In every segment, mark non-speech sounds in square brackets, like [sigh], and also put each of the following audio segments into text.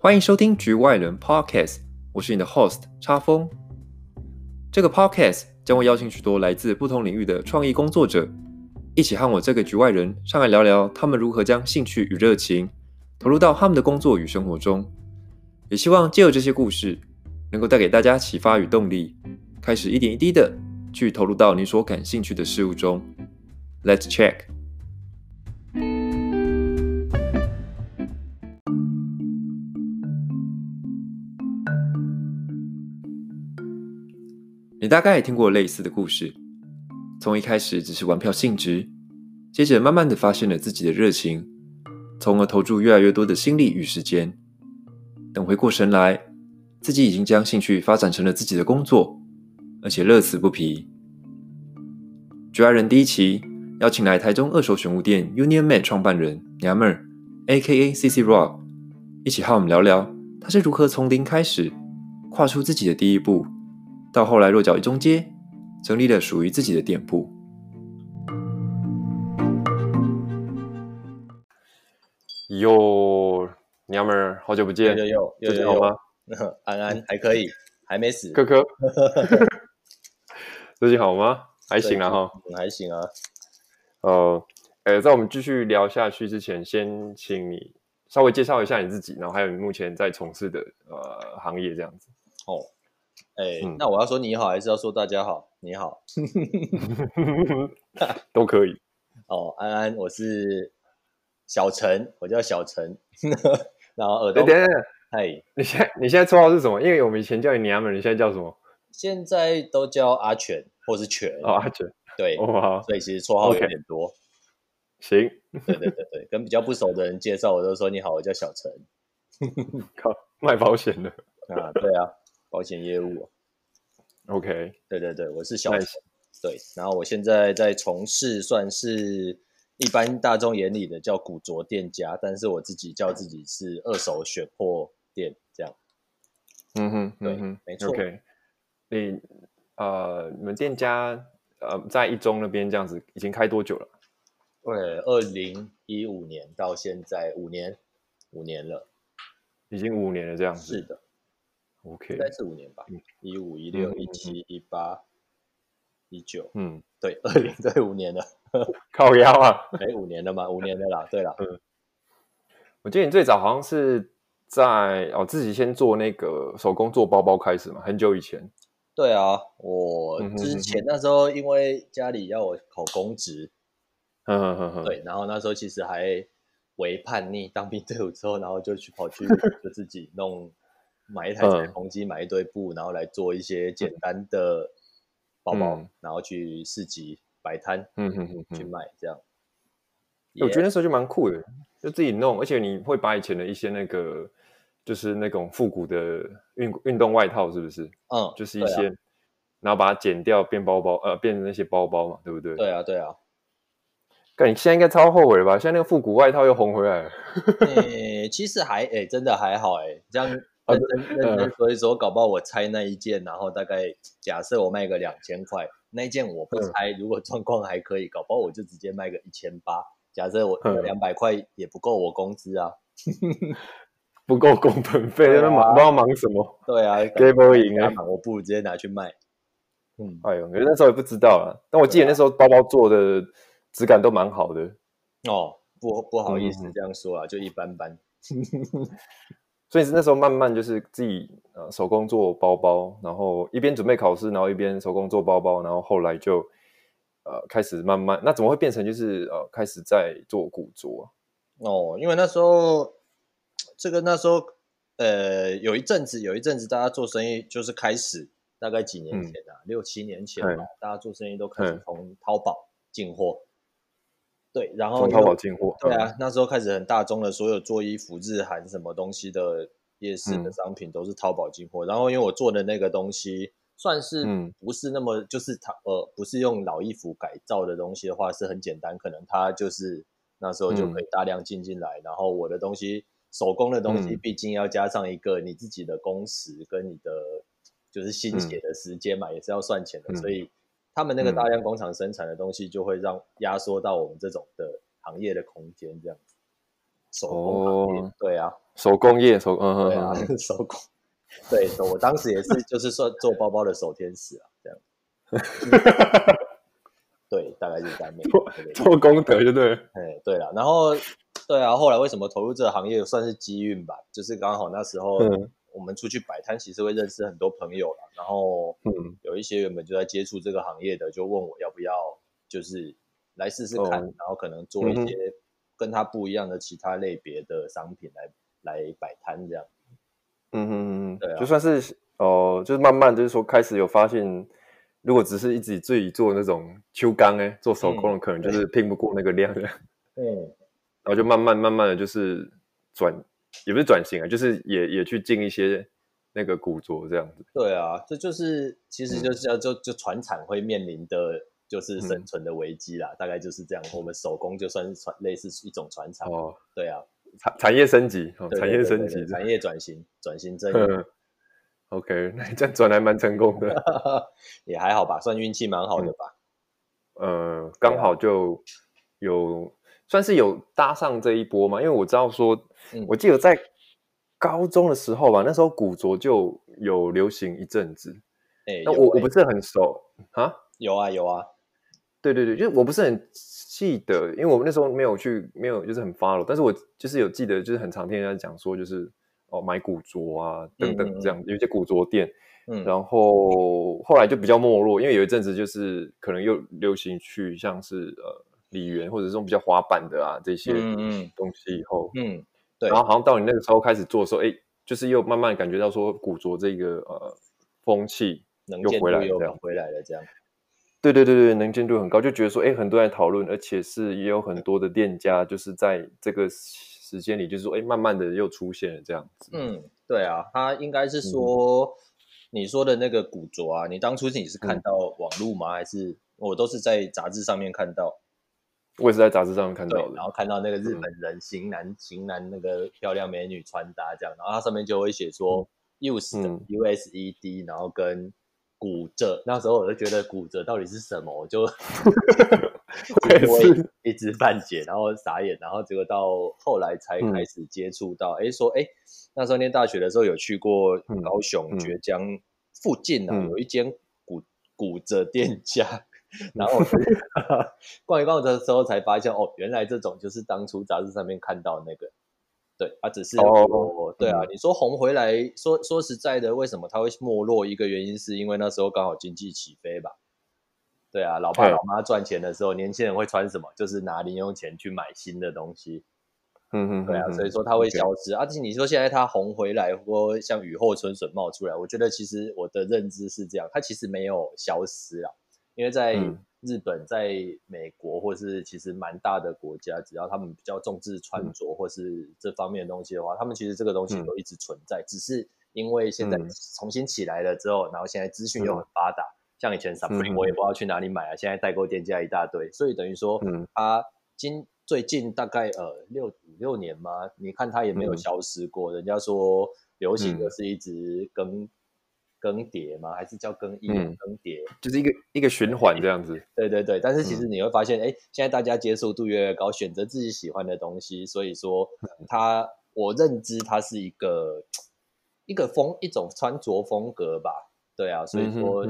欢迎收听局外人 Podcast，我是你的 host 叉峰。这个 Podcast 将会邀请许多来自不同领域的创意工作者，一起和我这个局外人上来聊聊他们如何将兴趣与热情投入到他们的工作与生活中。也希望借由这些故事，能够带给大家启发与动力，开始一点一滴的去投入到你所感兴趣的事物中。Let's check。你大概也听过类似的故事，从一开始只是玩票性质，接着慢慢的发现了自己的热情，从而投注越来越多的心力与时间。等回过神来，自己已经将兴趣发展成了自己的工作，而且乐此不疲。局外人第一期邀请来台中二手选物店 Union Man 创办人娘们儿 （A.K.A. CC Rock） 一起和我们聊聊，他是如何从零开始，跨出自己的第一步。到后来落脚一中街，成立了属于自己的店铺。哟，娘们儿，好久不见，有有有有有吗？[laughs] 安安还可以，还没死。科科，[laughs] 最近好吗？还行啊哈，还行啊。呃，呃，在我们继续聊下去之前，先请你稍微介绍一下你自己，然后还有你目前在从事的呃行业这样子。哦。哎，嗯、那我要说你好，还是要说大家好？你好，[laughs] 都可以。哦，安安，我是小陈，我叫小陈。[laughs] 然后耳朵，等等等，嗨，你现在你现在绰号是什么？因为我们以前叫你娘们，你现在叫什么？现在都叫阿全，或是全。哦，阿全。对。所以其实绰号有点多。行。对对对对，跟比较不熟的人介绍，我都说你好，我叫小陈。靠，卖保险的啊？对啊。保险业务，OK，对对对，我是小.对，然后我现在在从事算是一般大众眼里的叫古着店家，但是我自己叫自己是二手选货店这样。嗯哼，对，嗯、哼没错。OK，你呃，你们店家呃在一中那边这样子已经开多久了？对，二零一五年到现在五年，五年了，已经五年了这样子。是的。OK，应该是五年吧，一五一六一七一八一九，嗯，对，二零对五年了，[laughs] 靠腰啊，哎，五年了吗？五年了啦，对啦，嗯，我记得你最早好像是在哦自己先做那个手工做包包开始嘛，很久以前。对啊，我之前那时候因为家里要我考公职，嗯嗯嗯嗯，对，然后那时候其实还为叛逆，当兵退伍之后，然后就去跑去就自己弄。买一台裁缝机，买一堆布，然后来做一些简单的包包，嗯、然后去市集摆摊，嗯嗯嗯，去卖这样。我觉得那时候就蛮酷的，就自己弄，而且你会把以前的一些那个，就是那种复古的运运动外套，是不是？嗯，就是一些，啊、然后把它剪掉变包包，呃，变成那些包包嘛，对不对？对啊，对啊。但你现在应该超后悔吧？现在那个复古外套又红回来了。[laughs] 欸、其实还诶、欸，真的还好诶、欸，这样。认真说一说，搞不好我拆那一件，然后大概假设我卖个两千块，那一件我不拆，如果状况还可以，搞不好我就直接卖个一千八。假设我两百块也不够我工资啊，[laughs] 不够工本费，那忙不知道忙什么？对啊，给不赢啊，我不如直接拿去卖。嗯，哎呦，可是那时候也不知道啊。但我记得那时候包包做的质感都蛮好的。哦，不不好意思这样说啊，就一般般。所以是那时候慢慢就是自己呃手工做包包，然后一边准备考试，然后一边手工做包包，然后后来就呃开始慢慢，那怎么会变成就是呃开始在做古着啊？哦，因为那时候这个那时候呃有一阵子有一阵子大家做生意就是开始大概几年前啊，嗯、六七年前吧，大家做生意都开始从淘宝进货。对，然后从淘宝进货，对啊，那时候开始很大宗的，所有做衣服、日韩什么东西的夜市的商品都是淘宝进货。嗯、然后因为我做的那个东西算是不是那么就是它呃不是用老衣服改造的东西的话，是很简单，可能它就是那时候就可以大量进进来。嗯、然后我的东西手工的东西，毕竟要加上一个你自己的工时跟你的就是心血的时间嘛，嗯、也是要算钱的，嗯、所以。他们那个大量工厂生产的东西，就会让压缩到我们这种的行业的空间这样子。手工行业，对啊，手工业，手嗯对啊，手工，对，我当时也是，就是算做包包的手天使啊，这样，对，大概就是这样，[laughs] 做做功德就对，哎，对了，然后对啊，后来为什么投入这个行业，算是机运吧，就是刚好那时候我们出去摆摊，其实会认识很多朋友了，然后嗯，有一些原本就在接触这个行业的，就问我要不要，就是来试试看，然后可能做一些。跟他不一样的其他类别的商品来来摆摊这样，嗯嗯嗯，对啊，就算是哦、呃，就是慢慢就是说开始有发现，如果只是一直自己做那种秋钢哎，做手工的可能就是拼不过那个量的，嗯，然后就慢慢慢慢的就是转，也不是转型啊，就是也也去进一些那个古着这样子。对啊，这就是其实就是要就就船产会面临的。就是生存的危机啦，嗯，大概就是这样。我们手工就算是传类似一种传产哦，对啊，产产业升级，哦，产业升级，产业转型，转型正义。OK，[laughs] 那这样转还蛮成功的，[laughs] 也还好吧，算运气蛮好的吧。嗯，呃，刚好就有算是有搭上这一波嘛，因为我知道说，嗯，我记得在高中的时候吧，那时候古着就有流行一阵子。哎，那我我不是很熟啊，有啊有啊。对对对，就是我不是很记得，因为我们那时候没有去，没有就是很 follow，但是我就是有记得，就是很常听人家讲说，就是哦买古着啊等等这样，嗯。嗯有一些古着店，嗯，然后后来就比较没落，因为有一阵子就是可能又流行去像是呃里园或者这种比较滑板的啊这些东西以后，嗯，嗯，对，然后好像到你那个时候开始做的时候，哎，就是又慢慢感觉到说古着这个呃风气又回来了，回来了这样。对对对对，能见度很高，就觉得说，哎，很多人讨论，而且是也有很多的店家，就是在这个时间里，就是说，哎，慢慢的又出现了这样子。嗯，对啊，他应该是说、嗯、你说的那个古着啊，你当初你是看到网络吗？嗯、还是我都是在杂志上面看到？我也是在杂志上面看到的，然后看到那个日本人型男、嗯、型男那个漂亮美女穿搭这样，然后它上面就会写说 use 的 U S E D，然后跟。骨折，那时候我就觉得骨折到底是什么，我就 [laughs] 一知半解，然后傻眼，然后结果到后来才开始接触到，哎、嗯，说哎，那时候念大学的时候有去过高雄绝江附近啊，嗯、有一间骨骨折店家，嗯、[laughs] 然后我 [laughs] 逛一逛的时候才发现，哦，原来这种就是当初杂志上面看到那个。对，啊，只是哦，oh, 对啊，嗯、你说红回来，说说实在的，为什么它会没落？一个原因是因为那时候刚好经济起飞吧。对啊，老爸老妈赚钱的时候，年轻人会穿什么？就是拿零用钱去买新的东西。嗯嗯，对啊，所以说它会消失。而且你说现在它红回来，或像雨后春笋冒出来，我觉得其实我的认知是这样，它其实没有消失啊，因为在。嗯。日本在美国，或是其实蛮大的国家，只要他们比较重视穿着或是这方面的东西的话，嗯、他们其实这个东西都一直存在，嗯、只是因为现在重新起来了之后，嗯、然后现在资讯又很发达，嗯、像以前 Supreme 我也不知道去哪里买啊，嗯、现在代购店家一大堆，所以等于说，嗯，它今最近大概呃六五六年嘛，你看它也没有消失过，嗯、人家说流行的是一直跟。更迭吗？还是叫更衣？嗯、更迭就是一个一个循环这样子。对对对，但是其实你会发现，哎、嗯，现在大家接受度越来越高，选择自己喜欢的东西，所以说它，我认知它是一个一个风一种穿着风格吧。对啊，所以说、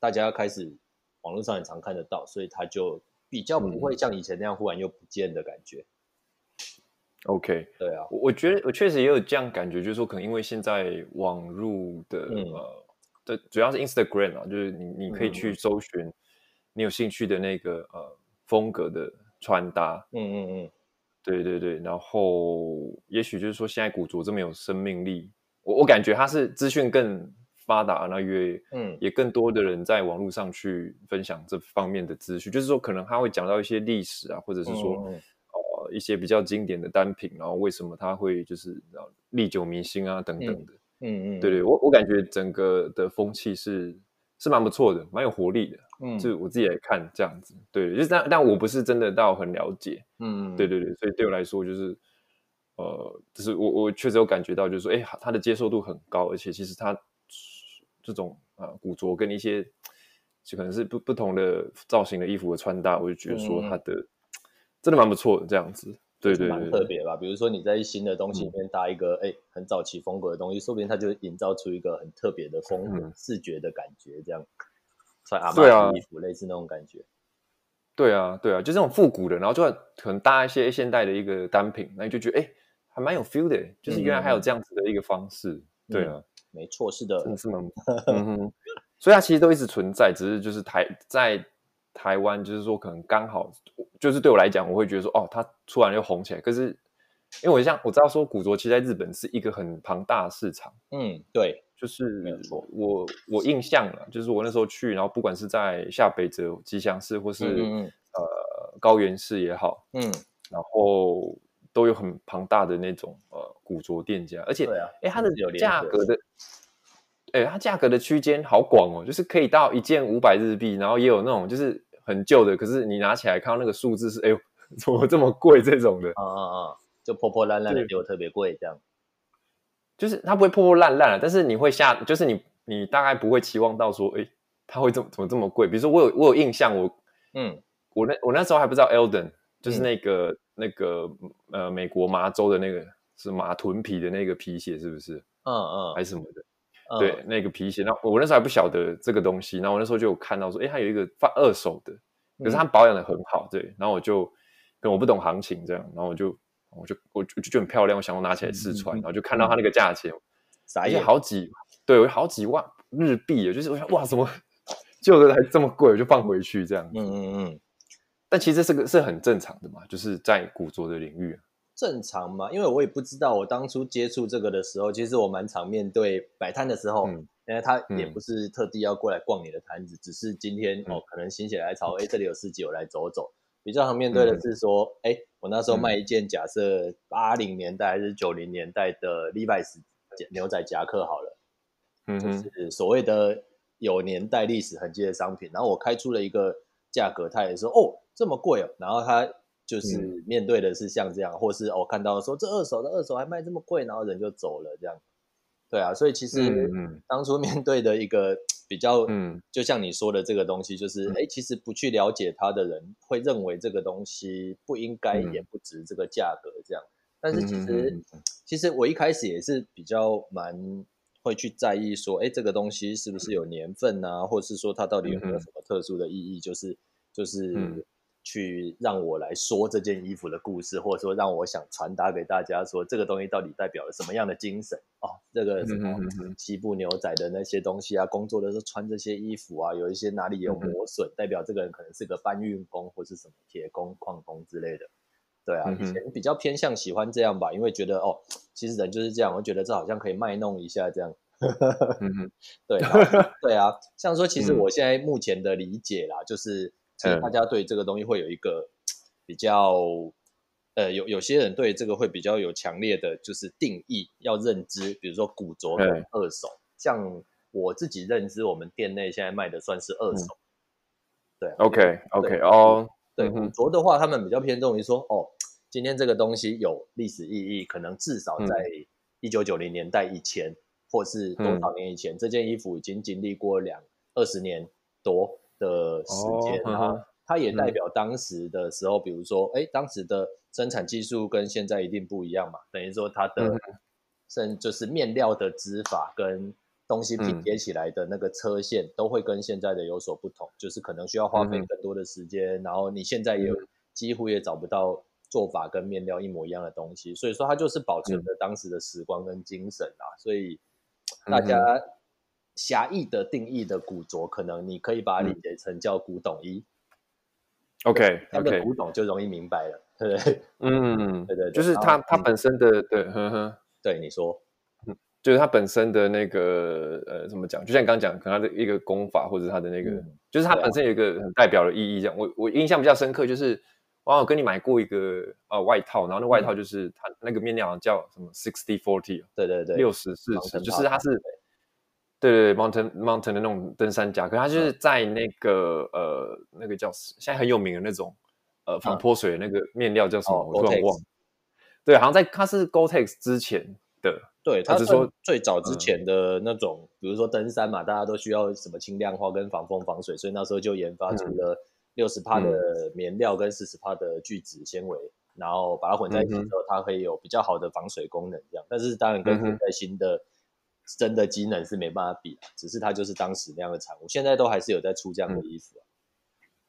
大家开始网络上也常看得到，所以它就比较不会像以前那样忽然又不见的感觉。OK，对啊，我我觉得我确实也有这样感觉，就是说可能因为现在网络的、嗯、呃，的主要是 Instagram 啊，就是你你可以去搜寻你有兴趣的那个呃风格的穿搭，嗯嗯嗯，对对对，然后也许就是说现在古着这么有生命力，我我感觉它是资讯更发达，那越嗯。也更多的人在网络上去分享这方面的资讯，就是说可能他会讲到一些历史啊，或者是说。嗯一些比较经典的单品，然后为什么它会就是历久弥新啊等等的，嗯嗯，嗯对对，我我感觉整个的风气是是蛮不错的，蛮有活力的，嗯，就我自己来看这样子，对，就是但但我不是真的到很了解，嗯，对对对，所以对我来说就是，呃，就是我我确实有感觉到，就是说，哎，它的接受度很高，而且其实它这种啊、呃、古着跟一些就可能是不不同的造型的衣服的穿搭，我就觉得说它的。嗯真的蛮不错的，这样子。对对，蛮特别吧。比如说你在新的东西里面搭一个哎、嗯、很早期风格的东西，说不定它就营造出一个很特别的风格、嗯、视觉的感觉，这样穿阿玛尼衣服，类似那种感觉。对啊，对啊，就这种复古的，然后就可能搭一些现代的一个单品，那你就觉得哎，还蛮有 feel 的，就是原来还有这样子的一个方式。嗯、对啊，没错，是的，是蛮？[laughs] 嗯哼，所以它其实都一直存在，只是就是台在台湾，就是说可能刚好，就是对我来讲，我会觉得说，哦，它突然又红起来。可是因为我像我知道说，古着其实在日本是一个很庞大的市场。嗯，对。就是我我印象了，就是我那时候去，然后不管是在下北泽吉祥寺，或是嗯嗯呃高原寺也好，嗯，然后都有很庞大的那种呃古着店家，而且哎、啊，它的价格的，哎，它价格的区间好广哦，就是可以到一件五百日币，然后也有那种就是很旧的，可是你拿起来看到那个数字是哎呦怎么这么贵这种的，啊啊啊，就破破烂烂的就特别贵这样。就是它不会破破烂烂了，但是你会下，就是你你大概不会期望到说，哎，它会怎么怎么这么贵？比如说我有我有印象，我嗯，我那我那时候还不知道 Elden，就是那个、嗯、那个呃美国麻州的那个是马臀皮的那个皮鞋，是不是？嗯嗯，还是什么的？嗯、对，那个皮鞋。那我那时候还不晓得这个东西，然后我那时候就有看到说，哎，它有一个放二手的，可是它保养的很好，对。然后我就跟我不懂行情这样，然后我就。我就我就觉得很漂亮，我想我拿起来试穿，嗯、然后就看到它那个价钱，而且好几对，有好几万日币，就是我想哇，怎么旧的还这么贵，我就放回去这样。嗯嗯嗯。但其实这个是很正常的嘛，就是在古着的领域。正常嘛，因为我也不知道，我当初接触这个的时候，其实我蛮常面对摆摊的时候，嗯、因为他也不是特地要过来逛你的摊子，嗯、只是今天、嗯、哦，可能心血来潮，哎、嗯，这里有市集，我来走走。比较常面对的是说，哎、我那时候卖一件假设八零年代还是九零年代的 Levi's 牛仔夹克好了，嗯，就是所谓的有年代历史痕迹的商品。然后我开出了一个价格，他也说哦这么贵哦。然后他就是面对的是像这样，嗯、或是我、哦、看到说这二手的二手还卖这么贵，然后人就走了这样。对啊，所以其实当初面对的一个。比较，嗯，就像你说的这个东西，就是，哎、嗯，其实不去了解它的人会认为这个东西不应该也不值这个价格这样。但是其实，嗯、其实我一开始也是比较蛮会去在意说，哎，这个东西是不是有年份啊，或者是说它到底有没有什么特殊的意义？就是，就是。嗯去让我来说这件衣服的故事，或者说让我想传达给大家说这个东西到底代表了什么样的精神哦？这个什么西部牛仔的那些东西啊，工作的时候穿这些衣服啊，有一些哪里有磨损，嗯、代表这个人可能是个搬运工或是什么铁工、矿工之类的。对啊，以前比较偏向喜欢这样吧，因为觉得哦，其实人就是这样，我觉得这好像可以卖弄一下这样。[laughs] 对 [laughs] 对啊，像说其实我现在目前的理解啦，就是。其实大家对这个东西会有一个比较，呃，有有些人对这个会比较有强烈的就是定义，要认知，比如说古着跟二手。像我自己认知，我们店内现在卖的算是二手。对，OK OK 哦，对，古着的话，他们比较偏重于说，哦，今天这个东西有历史意义，可能至少在一九九零年代以前，或是多少年以前，这件衣服已经经历过两二十年多。的时间，然后它也代表当时的时候，比如说，哎，当时的生产技术跟现在一定不一样嘛，等于说它的，甚就是面料的织法跟东西拼接起来的那个车线都会跟现在的有所不同，就是可能需要花费更多的时间，然后你现在也几乎也找不到做法跟面料一模一样的东西，所以说它就是保存了当时的时光跟精神啊，所以大家。狭义的定义的古着，可能你可以把它理解成叫古董衣。OK，那个古董就容易明白了，[laughs] 对不对？嗯，对对，就是它它本身的，对，呵呵，对你说，嗯，就是它本身的那个呃，怎么讲？就像你刚刚讲，可能它的一个功法，或者它的那个，就是它本身有一个很代表的意义。这样，我我印象比较深刻，就是我有跟你买过一个呃外套，然后那外套就是它那个面料叫什么 sixty forty，对对对，六十四十，就是它是。对对对，Mountain Mountain 的那种登山夹克，它就是在那个、嗯、呃那个叫现在很有名的那种呃防泼水的那个面料叫什么？嗯、我突然忘了。对，好像在它是 Gore-Tex 之前的。对，它是说最早之前的那种，嗯、比如说登山嘛，大家都需要什么轻量化跟防风防水，所以那时候就研发出了六十帕的棉料跟四十帕的聚酯纤维然后把它混在一起之后，它可以有比较好的防水功能，这样。但是当然跟现在新的真的机能是没办法比，只是它就是当时那样的产物，现在都还是有在出这样的衣服。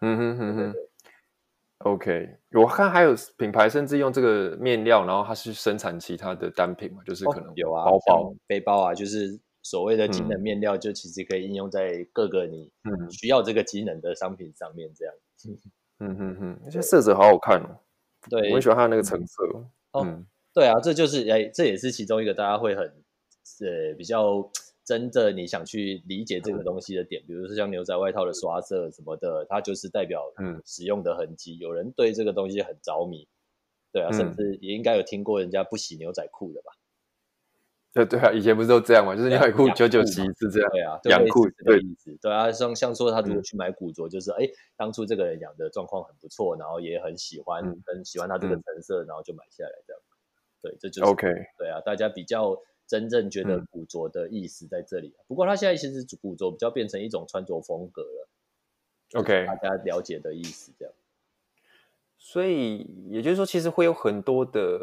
嗯哼哼哼。OK，我看还有品牌甚至用这个面料，然后它是生产其他的单品嘛，就是可能有啊，包包、背包啊，就是所谓的机能面料，就其实可以应用在各个你需要这个机能的商品上面，这样。[laughs] 嗯哼哼，那些色泽好好看哦。对，我很喜欢它的那个橙色。嗯，对啊，这就是哎，这也是其中一个大家会很呃比较。真的，你想去理解这个东西的点，比如说像牛仔外套的刷色什么的，它就是代表嗯使用的痕迹。有人对这个东西很着迷，对啊，甚至也应该有听过人家不洗牛仔裤的吧？[laughs] 对对啊，以前不是都这样嘛？就是牛仔裤久久洗一次这样。对啊，养裤对意思。对啊，像像说他如果去买古着，就是哎，当初这个人养的状况很不错，然后也很喜欢，很喜欢他这个成色，然后就买下来这样。对，这就是 OK。对啊，大家比较。真正觉得古着的意思在这里，不过它现在其实古着比较变成一种穿着风格了。OK，大家了解的意思这样。所以也就是说，其实会有很多的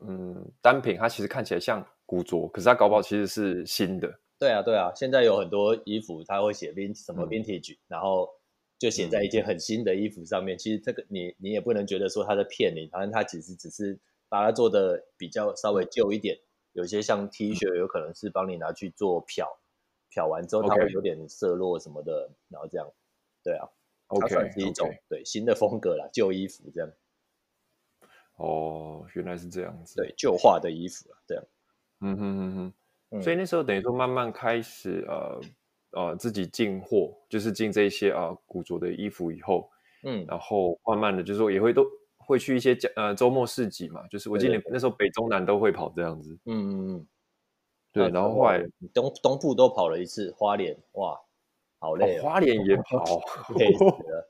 嗯单品，它其实看起来像古着，可是它搞不好其实是新的。对啊，对啊，现在有很多衣服，它会写 vin 什么 vintage，然后就写在一件很新的衣服上面。其实这个你你也不能觉得说它在骗你，反正它其实只是把它做的比较稍微旧一点。有些像 T 恤，有可能是帮你拿去做漂，漂完之后它会有点色落什么的，然后这样，对啊，OK，它算是一种对新的风格啦，旧衣服这样。哦，原来是这样子。对，旧化的衣服啊，这样。嗯哼哼哼。所以那时候等于说慢慢开始呃呃自己进货，就是进这些啊古着的衣服以后，嗯，然后慢慢的就是说也会都。会去一些呃周末市集嘛，就是我记得那时候北中南都会跑这样子。嗯嗯嗯。对，然后后来东东部都跑了一次，花莲哇，好累哦。花莲也跑，[laughs] 累死了。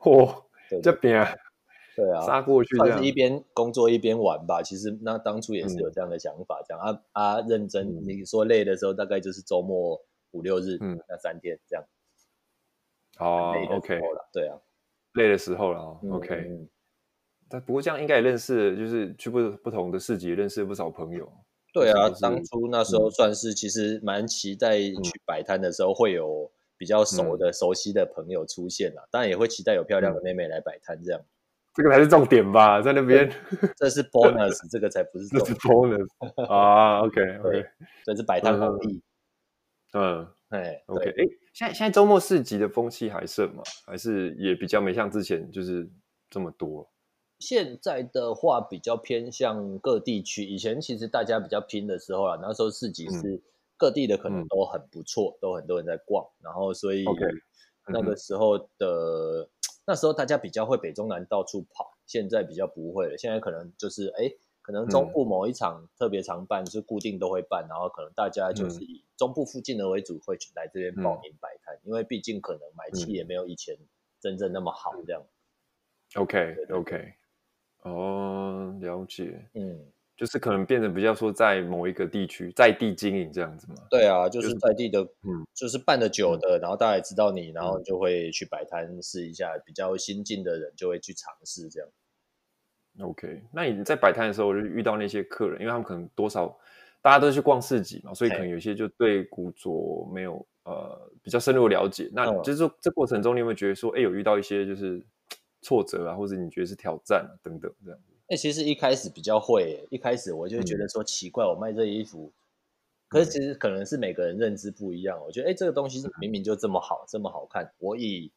嚯，这边对啊，杀过去这样。是一边工作一边玩吧。其实那当初也是有这样的想法，这样啊啊认真。你说累的时候，大概就是周末五六日，嗯，那三天这样。哦，OK，对啊，累的时候了，OK。但不过这样应该也认识，就是去不不同的市集认识了不少朋友。对啊，当初那时候算是其实蛮期待去摆摊的时候会有比较熟的、熟悉的朋友出现啦。当然也会期待有漂亮的妹妹来摆摊，这样。这个才是重点吧，在那边。这是 [laughs] bonus，这个才不是重点。这是 bonus 啊，OK OK，这是摆摊红利。嗯，哎，OK，哎，现在现在周末市集的风气还盛吗？还是也比较没像之前就是这么多？现在的话比较偏向各地区，以前其实大家比较拼的时候啊，那时候市集是各地的可能都很不错，嗯、都很多人在逛，然后所以那个时候的、[tsk] 那时候大家比较会北中南到处跑，现在比较不会了，现在可能就是哎，可能中部某一场特别常办，是固定都会办，然后可能大家就是以中部附近的为主，会去来这边报名摆摊，因为毕竟可能买气也没有以前真正那么好这样。OK OK。哦，了解，嗯，就是可能变得比较说在某一个地区在地经营这样子嘛。对啊，就是在地的，嗯，就是办的久的，嗯、然后大家也知道你，然后就会去摆摊试一下，比较新进的人就会去尝试这样。OK，那你在摆摊的时候就遇到那些客人，因为他们可能多少大家都去逛市集嘛，所以可能有些就对古着没有呃比较深入的了解。那就是说这过程中你有没有觉得说，哎，有遇到一些就是？挫折啊，或者你觉得是挑战啊，等等这样。哎、欸，其实一开始比较会，一开始我就会觉得说奇怪，我卖这衣服，嗯、可是其实可能是每个人认知不一样。我觉得哎、欸，这个东西明明就这么好，嗯、这么好看，我以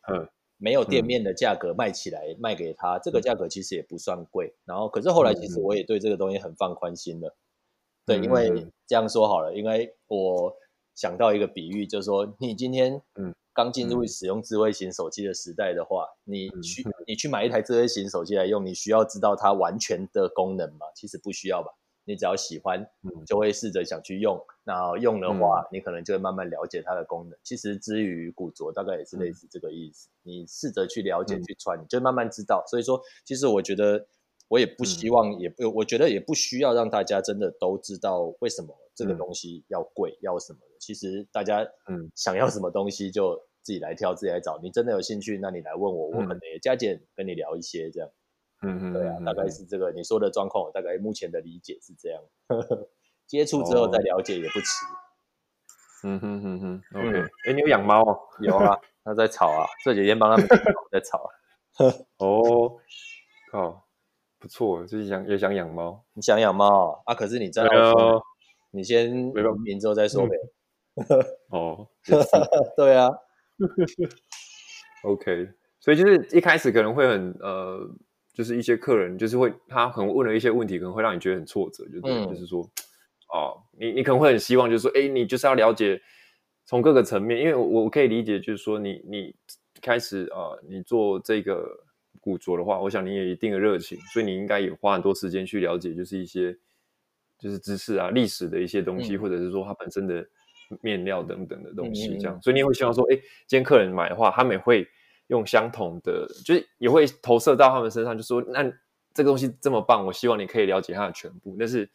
没有店面的价格卖起来，嗯、卖给他，这个价格其实也不算贵。然后，可是后来其实我也对这个东西很放宽心了。嗯、对，因为这样说好了，因为我想到一个比喻，就是说你今天嗯。刚进入使用智慧型手机的时代的话，你去你去买一台智慧型手机来用，你需要知道它完全的功能吗？其实不需要吧。你只要喜欢，就会试着想去用。那用的话，你可能就会慢慢了解它的功能。其实至于古着，大概也是类似这个意思。你试着去了解、去穿，你就慢慢知道。所以说，其实我觉得，我也不希望，也不，我觉得也不需要让大家真的都知道为什么这个东西要贵，要什么的。其实大家嗯想要什么东西就自己来挑，自己来找。你真的有兴趣，那你来问我，我可能也加减跟你聊一些这样。嗯嗯，对啊，大概是这个你说的状况，我大概目前的理解是这样。[laughs] 接触之后再了解也不迟。嗯哼哼哼，OK。哎，你有养猫哦？有啊，它在吵啊，这几天帮他们在吵啊。[laughs] 哦，靠，不错，就是想也想养猫。你想养猫啊？可是你在澳洲，你先移民之后再说呗。哦，[laughs] 对啊。OK，所以就是一开始可能会很呃，就是一些客人就是会他可能问了一些问题，可能会让你觉得很挫折，就对，嗯、就是说。哦，你你可能会很希望，就是说，哎，你就是要了解从各个层面，因为我我可以理解，就是说你，你你开始啊、呃，你做这个古着的话，我想你也有一定的热情，所以你应该也花很多时间去了解，就是一些就是知识啊、历史的一些东西，嗯、或者是说它本身的面料等等的东西，这样，嗯、所以你也会希望说，哎，今天客人买的话，他们也会用相同的，就是也会投射到他们身上，就说，那这个东西这么棒，我希望你可以了解它的全部，但是。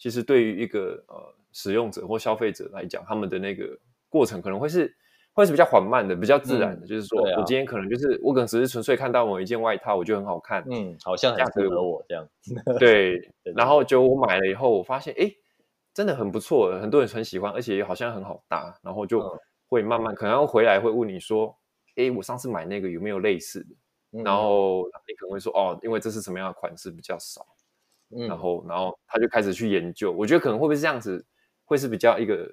其实对于一个呃使用者或消费者来讲，他们的那个过程可能会是会是比较缓慢的，比较自然的。嗯、就是说、啊、我今天可能就是我可能只是纯粹看到某一件外套，我觉得很好看，嗯，好像很适合我这样。[laughs] 对，对然后就我买了以后，我发现哎，真的很不错，很多人很喜欢，而且好像很好搭，然后就会慢慢、嗯、可能回来会问你说，哎，我上次买那个有没有类似的？嗯、然后你可能会说，哦，因为这是什么样的款式比较少。嗯、然后，然后他就开始去研究。我觉得可能会不会是这样子，会是比较一个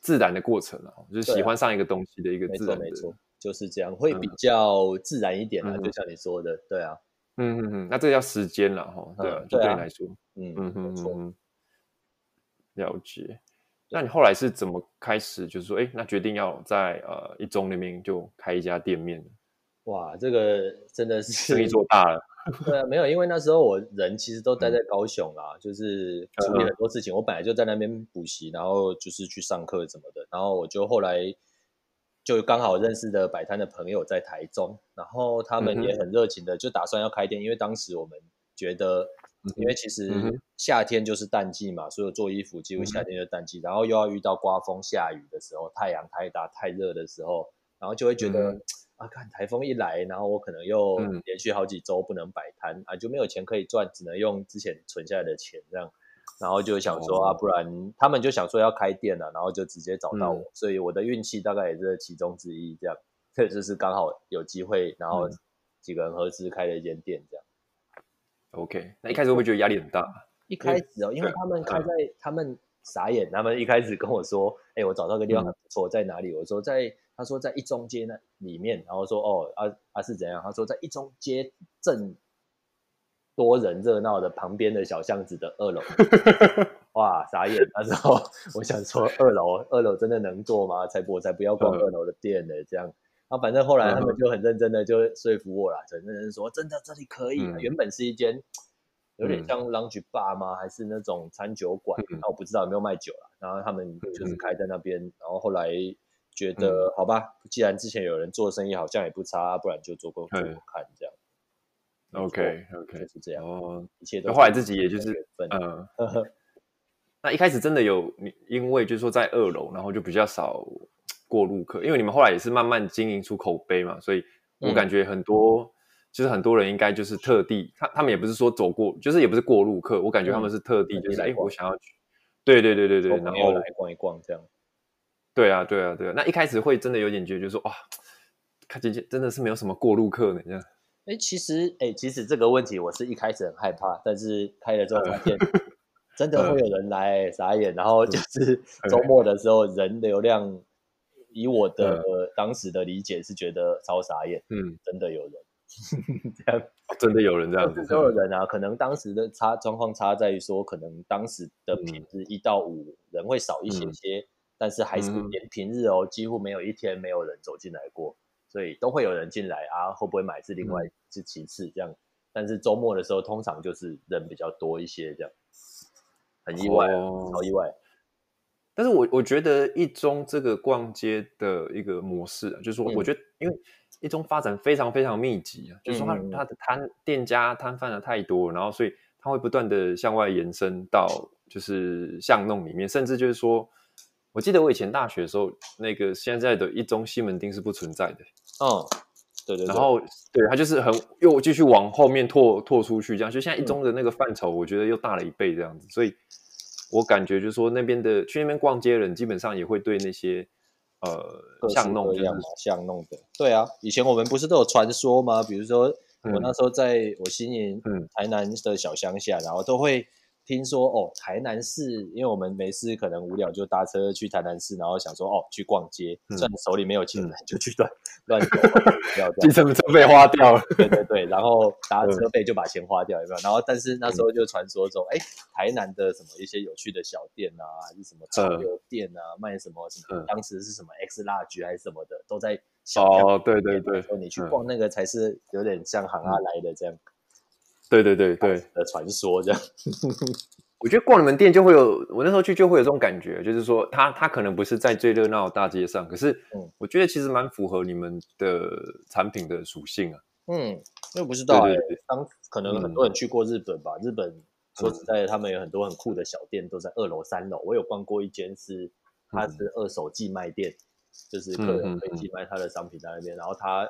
自然的过程啊，就是喜欢上一个东西的一个自然的，没错，没错，就是这样，会比较自然一点啊。嗯、就像你说的，对啊，嗯嗯嗯，那这叫时间了哈，对啊，就对你来说，嗯嗯嗯嗯，了解。那你后来是怎么开始，就是说，哎，那决定要在呃一中那边就开一家店面？哇，这个真的是生意做大了。[laughs] 对啊，没有，因为那时候我人其实都待在高雄啦，嗯、就是处理很多事情。我本来就在那边补习，然后就是去上课什么的。然后我就后来就刚好认识的摆摊的朋友在台中，然后他们也很热情的就打算要开店，因为当时我们觉得，因为其实夏天就是淡季嘛，所有做衣服几乎夏天就淡季，然后又要遇到刮风下雨的时候，太阳太大太热的时候，然后就会觉得。嗯啊，看台风一来，然后我可能又连续好几周不能摆摊、嗯、啊，就没有钱可以赚，只能用之前存下来的钱这样，然后就想说、哦、啊，不然他们就想说要开店了，然后就直接找到我，嗯、所以我的运气大概也是其中之一这样，确实是刚好有机会，然后几个人合资开了一间店这样。OK，那一开始会不会觉得压力很大？一开始哦，因为他们开在他们傻眼，他们一开始跟我说，哎，我找到个地方很不错，在哪里？我说在。他说在一中街那里面，然后说哦啊啊是怎样？他说在一中街正多人热闹的旁边的小巷子的二楼，[laughs] 哇傻眼！那时候我想说二楼二楼真的能做吗？才不我才不要逛二楼的店呢，这样。啊反正后来他们就很认真的就说服我了，很认真说真的这里可以。嗯、原本是一间有点像 lounge bar 吗？还是那种餐酒馆？那、嗯、我不知道有没有卖酒了。然后他们就是开在那边，然后后来。觉得好吧，既然之前有人做生意，好像也不差，不然就做过做看这样。OK OK 是这样哦，一切都后来自己也就是嗯，[laughs] 那一开始真的有你，因为就是说在二楼，然后就比较少过路客，因为你们后来也是慢慢经营出口碑嘛，所以我感觉很多就是很多人应该就是特地，他他们也不是说走过，就是也不是过路客，我感觉他们是特地就是哎，我想要去，对对对对对，然后来逛一逛这样。对啊，对啊，对啊。那一开始会真的有点觉得，就是说哇，看这些真的是没有什么过路客呢，这样。哎，其实，哎，其实这个问题我是一开始很害怕，但是开了之后发现，[laughs] 真的会有人来傻眼。然后就是周末的时候，人流量，以我的当时的理解是觉得超傻眼。嗯，真的有人 [laughs] 这样，真的有人这样子。所有人啊，可能当时的差状况差在于说，可能当时的品质一到五人会少一些些。但是还是连平日哦，几乎没有一天没有人走进来过，所以都会有人进来啊。会不会买是另外是其次这样。但是周末的时候，通常就是人比较多一些这样，很意外，哦，超意外。但是我我觉得一中这个逛街的一个模式啊，就是说，我觉得因为一中发展非常非常密集啊，就是说它它的摊店家摊贩的太多，然后所以它会不断的向外延伸到就是巷弄里面，甚至就是说。我记得我以前大学的时候，那个现在的一中西门町是不存在的。嗯，对对，然后对它就是很又继续往后面拓拓出去，这样就现在一中的那个范畴，我觉得又大了一倍这样子，嗯、所以我感觉就是说那边的去那边逛街的人，基本上也会对那些呃巷弄这样巷弄的，对啊，以前我们不是都有传说吗？比如说我那时候在我新营台南的小乡下，嗯、然后都会。听说哦，台南市，因为我们没事可能无聊就搭车去台南市，然后想说哦去逛街，算、嗯、手里没有钱、嗯、就去乱 [laughs] 乱掉，计程车费花掉了，对对对，然后搭车费就把钱花掉，有没有？然后但是那时候就传说中，哎、嗯，台南的什么一些有趣的小店啊，还是什么潮流店啊，嗯、卖什么什么，当时是什么 X 蜡烛还是什么的，都在小哦，对对对，说你去逛那个才是有点像行阿来的这样。嗯对对对对的传说这样，[laughs] 我觉得逛你们店就会有，我那时候去就会有这种感觉，就是说他他可能不是在最热闹的大街上，可是我觉得其实蛮符合你们的产品的属性啊。嗯，因为不知道，对当可能很多人去过日本吧，嗯、日本说实在的，他们有很多很酷的小店都在二楼三楼。我有逛过一间是，它是二手寄卖店，嗯、就是客人可以寄卖他的商品在那边，然后他。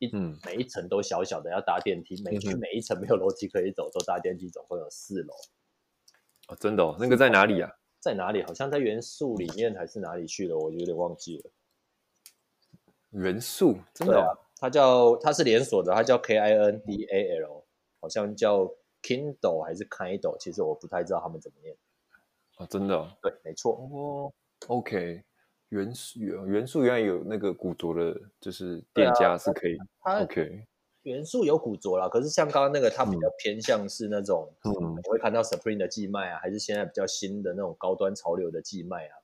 一每一层都小小的，要搭电梯。每去每一层没有楼梯可以走，都搭电梯，总共有四楼。哦，真的哦，那个在哪里啊？在哪里？好像在元素里面还是哪里去了？我有点忘记了。元素真的啊？它叫它是连锁的，它叫 K I N D A L，好像叫 Kindle 还是 Kindle？其实我不太知道他们怎么念。哦，真的哦？对，没错。哦，OK。元素元素原来有那个古着的，就是店家是可以。它 OK，元素有古着啦，可是像刚刚那个，它比较偏向是那种，嗯，你会看到 Supreme 的寄卖啊，还是现在比较新的那种高端潮流的寄卖啊？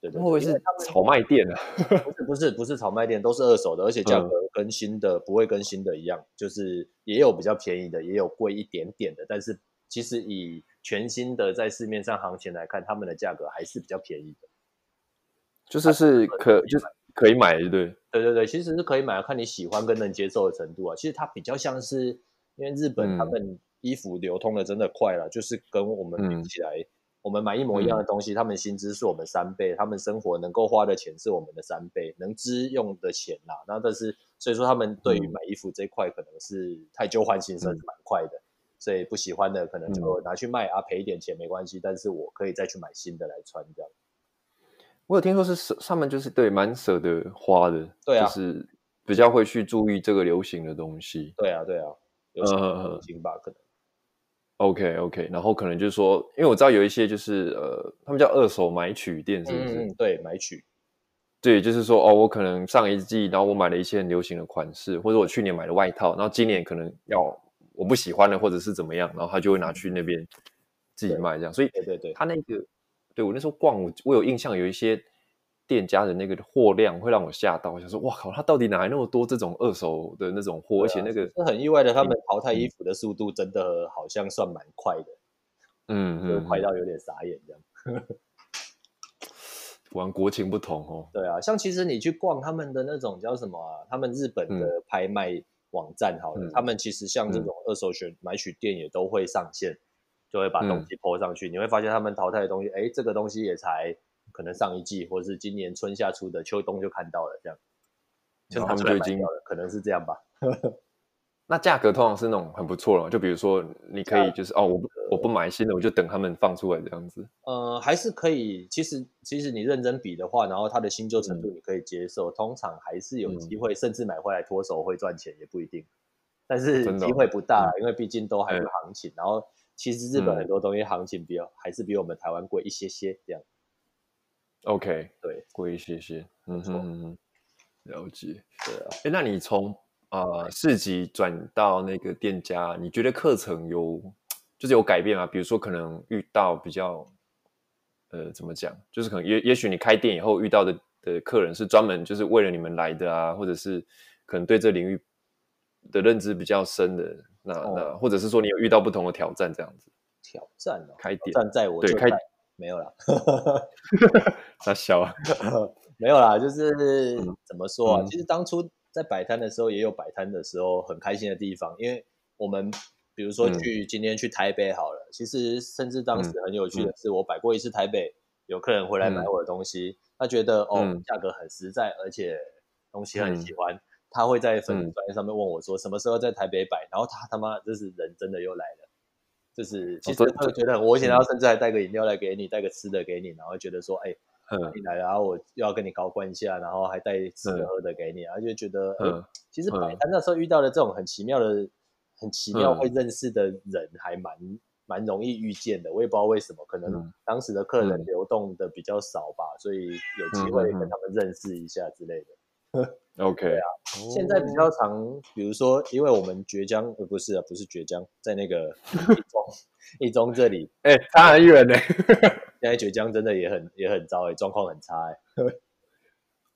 对对，会不会是炒卖店啊？[laughs] 不是不是不是炒卖店，都是二手的，而且价格跟新的不会跟新的一样，就是也有比较便宜的，也有贵一点点的，但是其实以全新的在市面上行情来看，他们的价格还是比较便宜的。就是是可就是可以买，对对对对，其实是可以买，看你喜欢跟能接受的程度啊。其实它比较像是，因为日本他们衣服流通的真的快了，嗯、就是跟我们比起来，嗯、我们买一模一样的东西，嗯、他们薪资是我们三倍，他们生活能够花的钱是我们的三倍，能支用的钱呐。那但是所以说他们对于买衣服这一块可能是太旧换新，算是蛮快的。嗯、所以不喜欢的可能就拿去卖啊，赔一点钱没关系，但是我可以再去买新的来穿这样。我有听说是舍，他们就是对蛮舍得花的，对啊，就是比较会去注意这个流行的东西，对啊，对啊，流行流行吧，可能。OK OK，然后可能就是说，因为我知道有一些就是呃，他们叫二手买取店，是不是？嗯，对，买取。对，就是说哦，我可能上一季，然后我买了一些很流行的款式，或者我去年买的外套，然后今年可能要我不喜欢了，或者是怎么样，然后他就会拿去那边自己卖这样，所以对对对，他那个。对，我那时候逛，我我有印象，有一些店家的那个货量会让我吓到，我想说，哇靠，他到底哪来那么多这种二手的那种货？啊、而且那个是很意外的，他们淘汰衣服的速度真的好像算蛮快的，嗯嗯，快到有点傻眼这样。[laughs] 果然国情不同哦。对啊，像其实你去逛他们的那种叫什么啊？他们日本的拍卖网站好了，嗯、他们其实像这种二手选买取店也都会上线。就会把东西 po 上去，嗯、你会发现他们淘汰的东西，哎，这个东西也才可能上一季或者是今年春夏出的，秋冬就看到了，这样，就他们就已经可能是这样吧。[laughs] 那价格通常是那种很不错了，就比如说你可以就是哦，我不我不买新的，我就等他们放出来这样子。呃，还是可以，其实其实你认真比的话，然后它的新旧程度你可以接受，嗯、通常还是有机会，嗯、甚至买回来脱手会赚钱也不一定，但是机会不大，嗯、因为毕竟都还有行情，嗯、然后。其实日本很多东西行情比较、嗯、还是比我们台湾贵一些些，这样。OK，对，贵一些些，嗯哼嗯哼，了解。对啊，哎，那你从呃市集转到那个店家，你觉得课程有就是有改变吗？比如说可能遇到比较呃怎么讲，就是可能也也许你开店以后遇到的的客人是专门就是为了你们来的啊，或者是可能对这领域的认知比较深的。那那，或者是说你有遇到不同的挑战这样子？挑战哦，开点站在我对开没有啦，他笑啊，[laughs] 没有啦，就是怎么说啊？其实当初在摆摊的时候，也有摆摊的时候很开心的地方，因为我们比如说去今天去台北好了，其实甚至当时很有趣的是，我摆过一次台北，有客人回来买我的东西，他觉得哦价格很实在，而且东西很喜欢。他会在粉丝专业上面问我说什么时候在台北摆，然后他他妈就是人真的又来了，就是其实他会觉得很窝心，然后甚至还带个饮料来给你，带个吃的给你，然后觉得说哎。你来了，然后我又要跟你高官一下，然后还带吃的喝的给你，然后就觉得，哎，其实摆摊那时候遇到的这种很奇妙的、很奇妙会认识的人，还蛮蛮容易遇见的。我也不知道为什么，可能当时的客人流动的比较少吧，所以有机会跟他们认识一下之类的。OK 啊，现在比较常，比如说，因为我们绝江，呃，不是啊，不是绝江，在那个 [laughs] 一中一中这里，[laughs] 哎，差很远呢。现在绝江真的也很也很糟哎，状况很差哎。[laughs]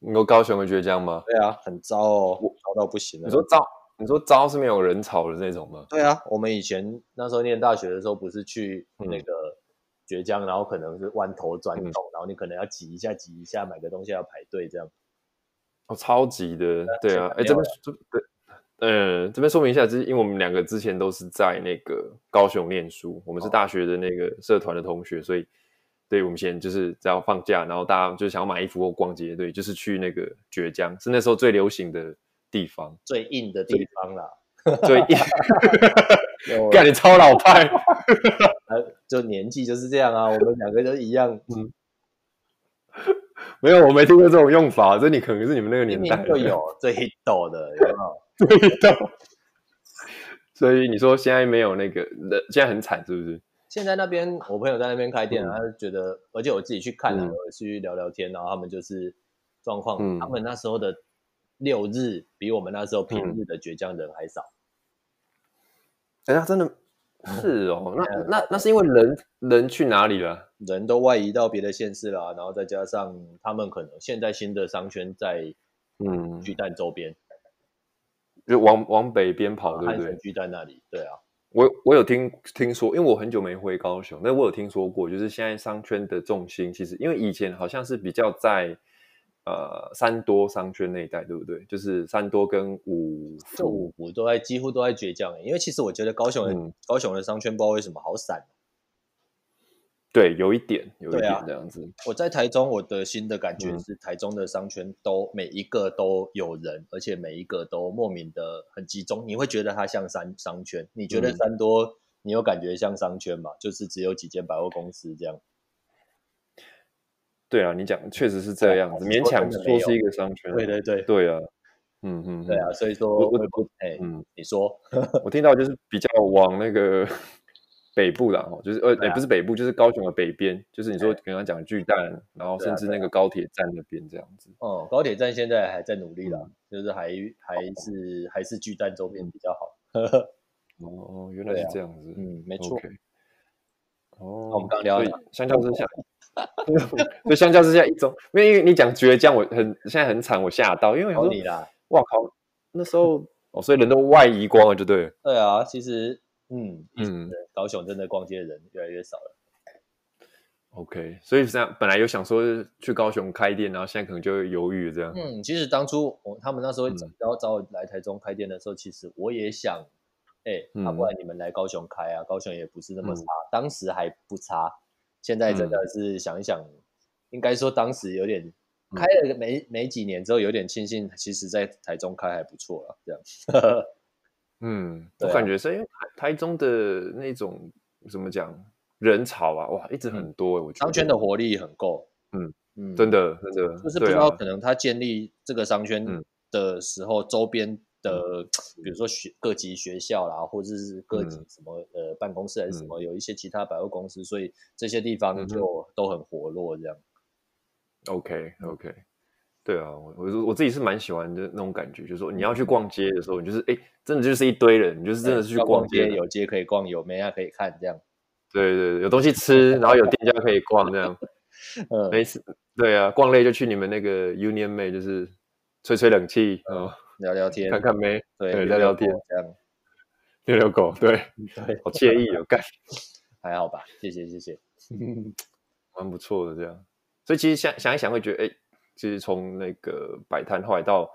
你说高雄的绝江吗？对啊，很糟哦，糟到不行了。你说糟，你说糟是没有人潮的那种吗？对啊，我们以前那时候念大学的时候，不是去那个倔江，然后可能是弯头转头，然后你可能要挤一下挤一下，买个东西要排队这样。哦，超级的，对啊，哎，这边这对，嗯，这边说明一下，就是因为我们两个之前都是在那个高雄念书，我们是大学的那个社团的同学，所以，对，我们以前就是只要放假，然后大家就想要买衣服或逛街，对，就是去那个绝江，是那时候最流行的地方，最硬的地方啦，最硬，[laughs] 干你超老派，[laughs] 就年纪就是这样啊，我们两个都一样，嗯。[laughs] 没有，我没听过这种用法。这你可能是你们那个年代就有 [laughs] 最逗的，有没有？[laughs] 最逗。所以你说现在没有那个，现在很惨，是不是？现在那边我朋友在那边开店，他就觉得，而且我自己去看了，我去聊聊天，然后他们就是状况，他们那时候的六日比我们那时候平日的崛江人还少。哎呀，真的。是哦，那那那是因为人人去哪里了？人都外移到别的县市了，然后再加上他们可能现在新的商圈在嗯巨蛋周边，就往往北边跑，对不对？巨蛋那里，对啊。我我有听听说，因为我很久没回高雄，但我有听说过，就是现在商圈的重心其实，因为以前好像是比较在。呃，三多商圈那一带，对不对？就是三多跟五福，五福都在几乎都在倔强。因为其实我觉得高雄的、嗯、高雄的商圈不知道为什么好散。对，有一点，有一点这样子。啊、我在台中，我的新的感觉是，台中的商圈都每一个都有人，而且每一个都莫名的很集中。你会觉得它像商商圈？你觉得三多，嗯、你有感觉像商圈吗？就是只有几间百货公司这样。对啊，你讲确实是这样子，勉强说是一个商圈。对对对，对啊，嗯嗯，对啊，所以说我我哎，嗯，你说，我听到就是比较往那个北部啦，哦，就是呃，也不是北部，就是高雄的北边，就是你说刚刚讲巨蛋，然后甚至那个高铁站那边这样子。哦，高铁站现在还在努力啦，就是还还是还是巨蛋周边比较好。[laughs] 哦，原来是这样子，嗯，没错。哦，我们刚聊了相较之下。[laughs] [laughs] 就相较之下，一种，因为你讲倔强，我很现在很惨，我吓到，因为有你啦，哇靠，那时候哦，所以人都外移光了，就对了。对啊，其实，嗯嗯，高雄真的逛街的人越来越少了。OK，所以这样本来有想说去高雄开店，然后现在可能就会犹豫这样。嗯，其实当初我他们那时候找找我来台中开店的时候，其实我也想，哎，要不然你们来高雄开啊，高雄也不是那么差，当时还不差。现在真的是想一想，嗯、应该说当时有点开了没没几年之后，有点庆幸，其实在台中开还不错了。这样，[laughs] 嗯，啊、我感觉是因为台台中的那种怎么讲人潮啊，哇，一直很多。我觉得商圈的活力很够。嗯嗯，真的真的，就是不知道可能他建立这个商圈的时候，周边。的，比如说学各级学校啦，或者是各级什么、嗯、呃办公室还是什么，有一些其他百货公司，所以这些地方就都很活络这样。OK OK，对啊，我我我自己是蛮喜欢的那种感觉，就是说你要去逛街的时候，你就是哎，真的就是一堆人，你就是真的是去逛街，有街可以逛，有妹啊可以看这样。对对对，有东西吃，然后有店家可以逛这样。[laughs] 嗯，没事。对啊，逛累就去你们那个 Union May，就是吹吹冷气哦。聊聊天，看看妹，对，聊聊天，这样，遛遛狗，对，对，好惬意哦，干，[laughs] 还好吧，谢谢，谢谢，[laughs] 蛮不错的这样，所以其实想想一想，会觉得，哎，其实从那个摆摊，后来到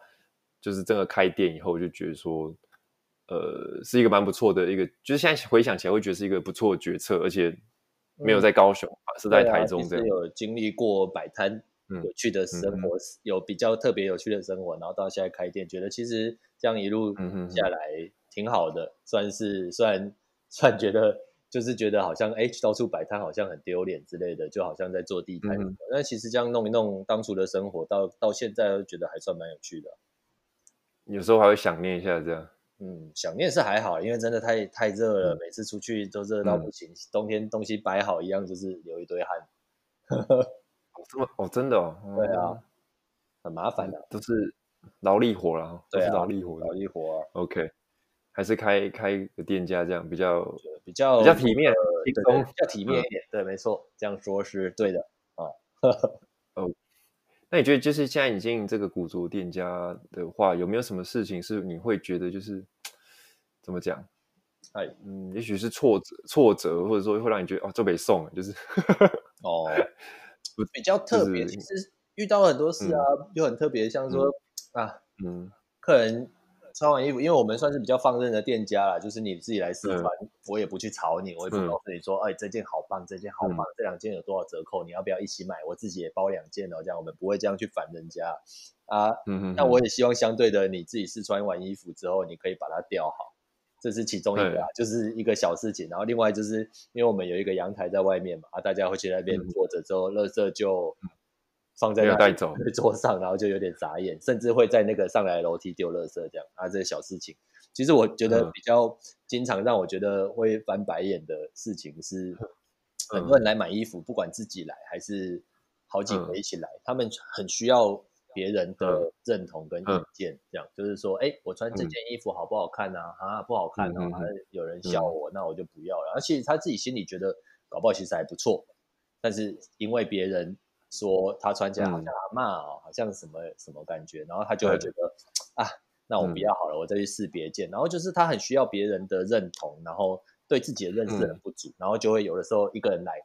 就是真的开店以后，就觉得说，呃，是一个蛮不错的一个，就是现在回想起来，会觉得是一个不错的决策，而且没有在高雄，是在台中这样，有经历过摆摊有趣的生活，有比较特别有趣的生活，然后到现在开店，觉得其实这样一路下来挺好的，算是虽然算觉得就是觉得好像哎到处摆摊好像很丢脸之类的，就好像在做地摊，那其实这样弄一弄，当初的生活到到现在都觉得还算蛮有趣的，有时候还会想念一下这样。嗯，想念是还好，因为真的太太热了，嗯、每次出去都热到不行。嗯、冬天东西摆好一样，就是流一堆汗。哦，这么哦，真的哦。对啊，很麻烦的，都是劳力活了，对啊，劳力活，劳力活、啊。OK，还是开开个店家这样比较比较比较体面，比较体面一点。对，没错，这样说是对的啊。哦。那你觉得，就是现在你经营这个古着店家的话，有没有什么事情是你会觉得就是 [tsk] 怎么讲？哎，嗯，也许是挫折，挫折，或者说会让你觉得哦，这被送，就是哦，[laughs] 比较特别。其实遇到很多事啊，就很特别，像说啊，嗯，客人。穿完衣服，因为我们算是比较放任的店家啦，就是你自己来试穿，嗯、我也不去吵你，我也不告诉你说，哎、这件好棒，这件好棒，嗯、这两件有多少折扣，你要不要一起买？我自己也包两件哦，这样我们不会这样去烦人家啊。嗯，那我也希望相对的，你自己试穿完衣服之后，你可以把它吊好，这是其中一个啊，嗯、就是一个小事情。然后另外就是，因为我们有一个阳台在外面嘛，啊，大家会去那边坐着之后，垃圾就。嗯放在那带走桌上，然后就有点眨眼，甚至会在那个上来楼梯丢垃圾这样啊，这些小事情。其实我觉得比较经常让我觉得会翻白眼的事情是，很多人来买衣服，不管自己来还是好几个一起来，他们很需要别人的认同跟意见，这样就是说，哎，我穿这件衣服好不好看啊？啊，不好看啊，有人笑我，那我就不要了。而且他自己心里觉得搞不好其实还不错，但是因为别人。说他穿起来好像阿嬷哦，好像什么什么感觉，然后他就会觉得啊，那我不要好了，我再去试别件。然后就是他很需要别人的认同，然后对自己的认识很不足，然后就会有的时候一个人来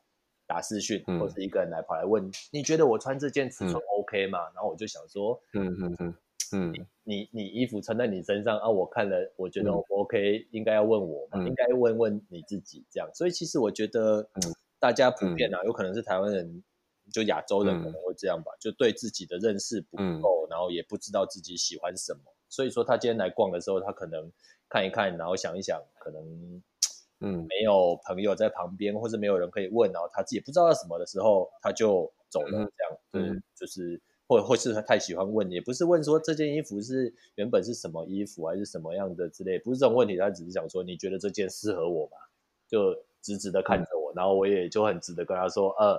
打私讯，或是一个人来跑来问，你觉得我穿这件尺寸 OK 吗？然后我就想说，嗯嗯嗯嗯，你你衣服穿在你身上啊，我看了我觉得 OK，应该要问我吗？应该问问你自己这样。所以其实我觉得，大家普遍啊，有可能是台湾人。就亚洲人可能会这样吧，嗯、就对自己的认识不够，嗯、然后也不知道自己喜欢什么，所以说他今天来逛的时候，他可能看一看，然后想一想，可能嗯没有朋友在旁边，或是没有人可以问，然后他自己不知道什么的时候，他就走了，这样，嗯，嗯就是或或是他太喜欢问，也不是问说这件衣服是原本是什么衣服还是什么样的之类，不是这种问题，他只是想说你觉得这件适合我吗？就直直的看着我，嗯、然后我也就很直的跟他说，呃。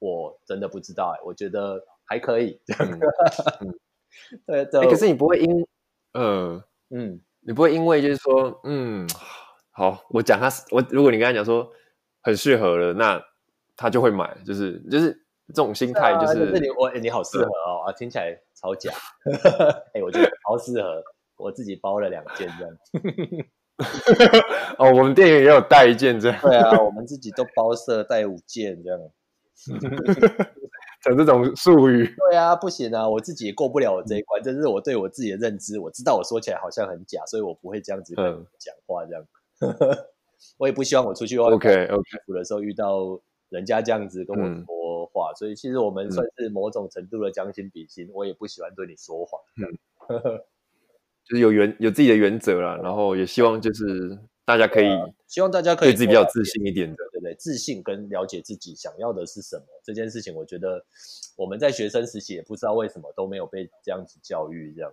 我真的不知道哎，我觉得还可以。对 [laughs] 对，可是你不会因，呃，嗯，你不会因为就是说，嗯，好，我讲他，我如果你跟他讲说很适合了，那他就会买，就是就是这种心态，就是你我你好适合哦啊，听起来超假，[laughs] 哎，我觉得好适合，我自己包了两件这样。[laughs] 哦，我们店员也有带一件这样。对啊，我们自己都包色带五件这样。[laughs] 讲这种术语，对啊，不行啊，我自己也过不了我这一关，这是我对我自己的认知，我知道我说起来好像很假，所以我不会这样子讲话，这样，[laughs] 我也不希望我出去 OK OK 的时候遇到人家这样子跟我说话，所以其实我们算是某种程度的将心比心，我也不喜欢对你说谎，嗯，就是有原有自己的原则啦，然后也希望就是。大家可以，希望大家可以对自己比较自信一点的，对不对？自信跟了解自己想要的是什么这件事情，我觉得我们在学生时期也不知道为什么都没有被这样子教育，这样。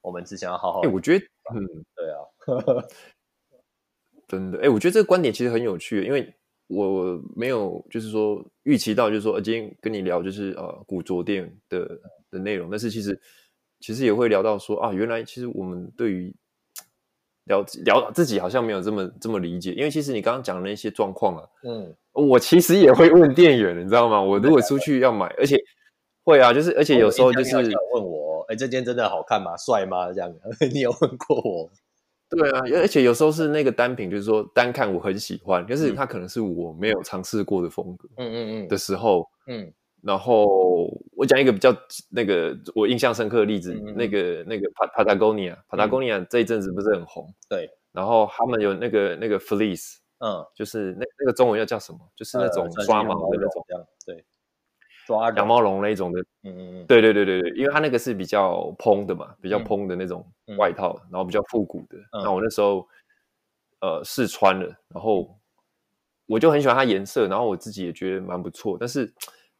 我们只想要好好。哎，我觉得，嗯，对啊，[laughs] 真的，哎，我觉得这个观点其实很有趣，因为我没有就是说预期到，就是说今天跟你聊就是呃古着店的的内容，但是其实其实也会聊到说啊，原来其实我们对于。聊聊自己好像没有这么这么理解，因为其实你刚刚讲的那些状况啊，嗯，我其实也会问店员，你知道吗？我如果出去要买，而且 [laughs] 会啊，就是而且有时候就是问我，哎，这件真的好看吗？帅吗？这样，[laughs] 你有问过我？对啊，而且有时候是那个单品，就是说单看我很喜欢，就是它可能是我没有尝试过的风格，嗯嗯嗯的时候，嗯。然后我讲一个比较那个我印象深刻的例子，嗯、那个那个帕帕塔哥尼亚，帕塔哥尼亚这一阵子不是很红？对。然后他们有那个那个 fleece，嗯，就是那那个中文要叫什么？就是那种刷毛的那种。对。抓羊毛绒那种的，嗯嗯嗯，对对对对对，因为它那个是比较蓬的嘛，比较蓬的那种外套，嗯、然后比较复古的。嗯、那我那时候呃试穿了，然后我就很喜欢它颜色，然后我自己也觉得蛮不错，但是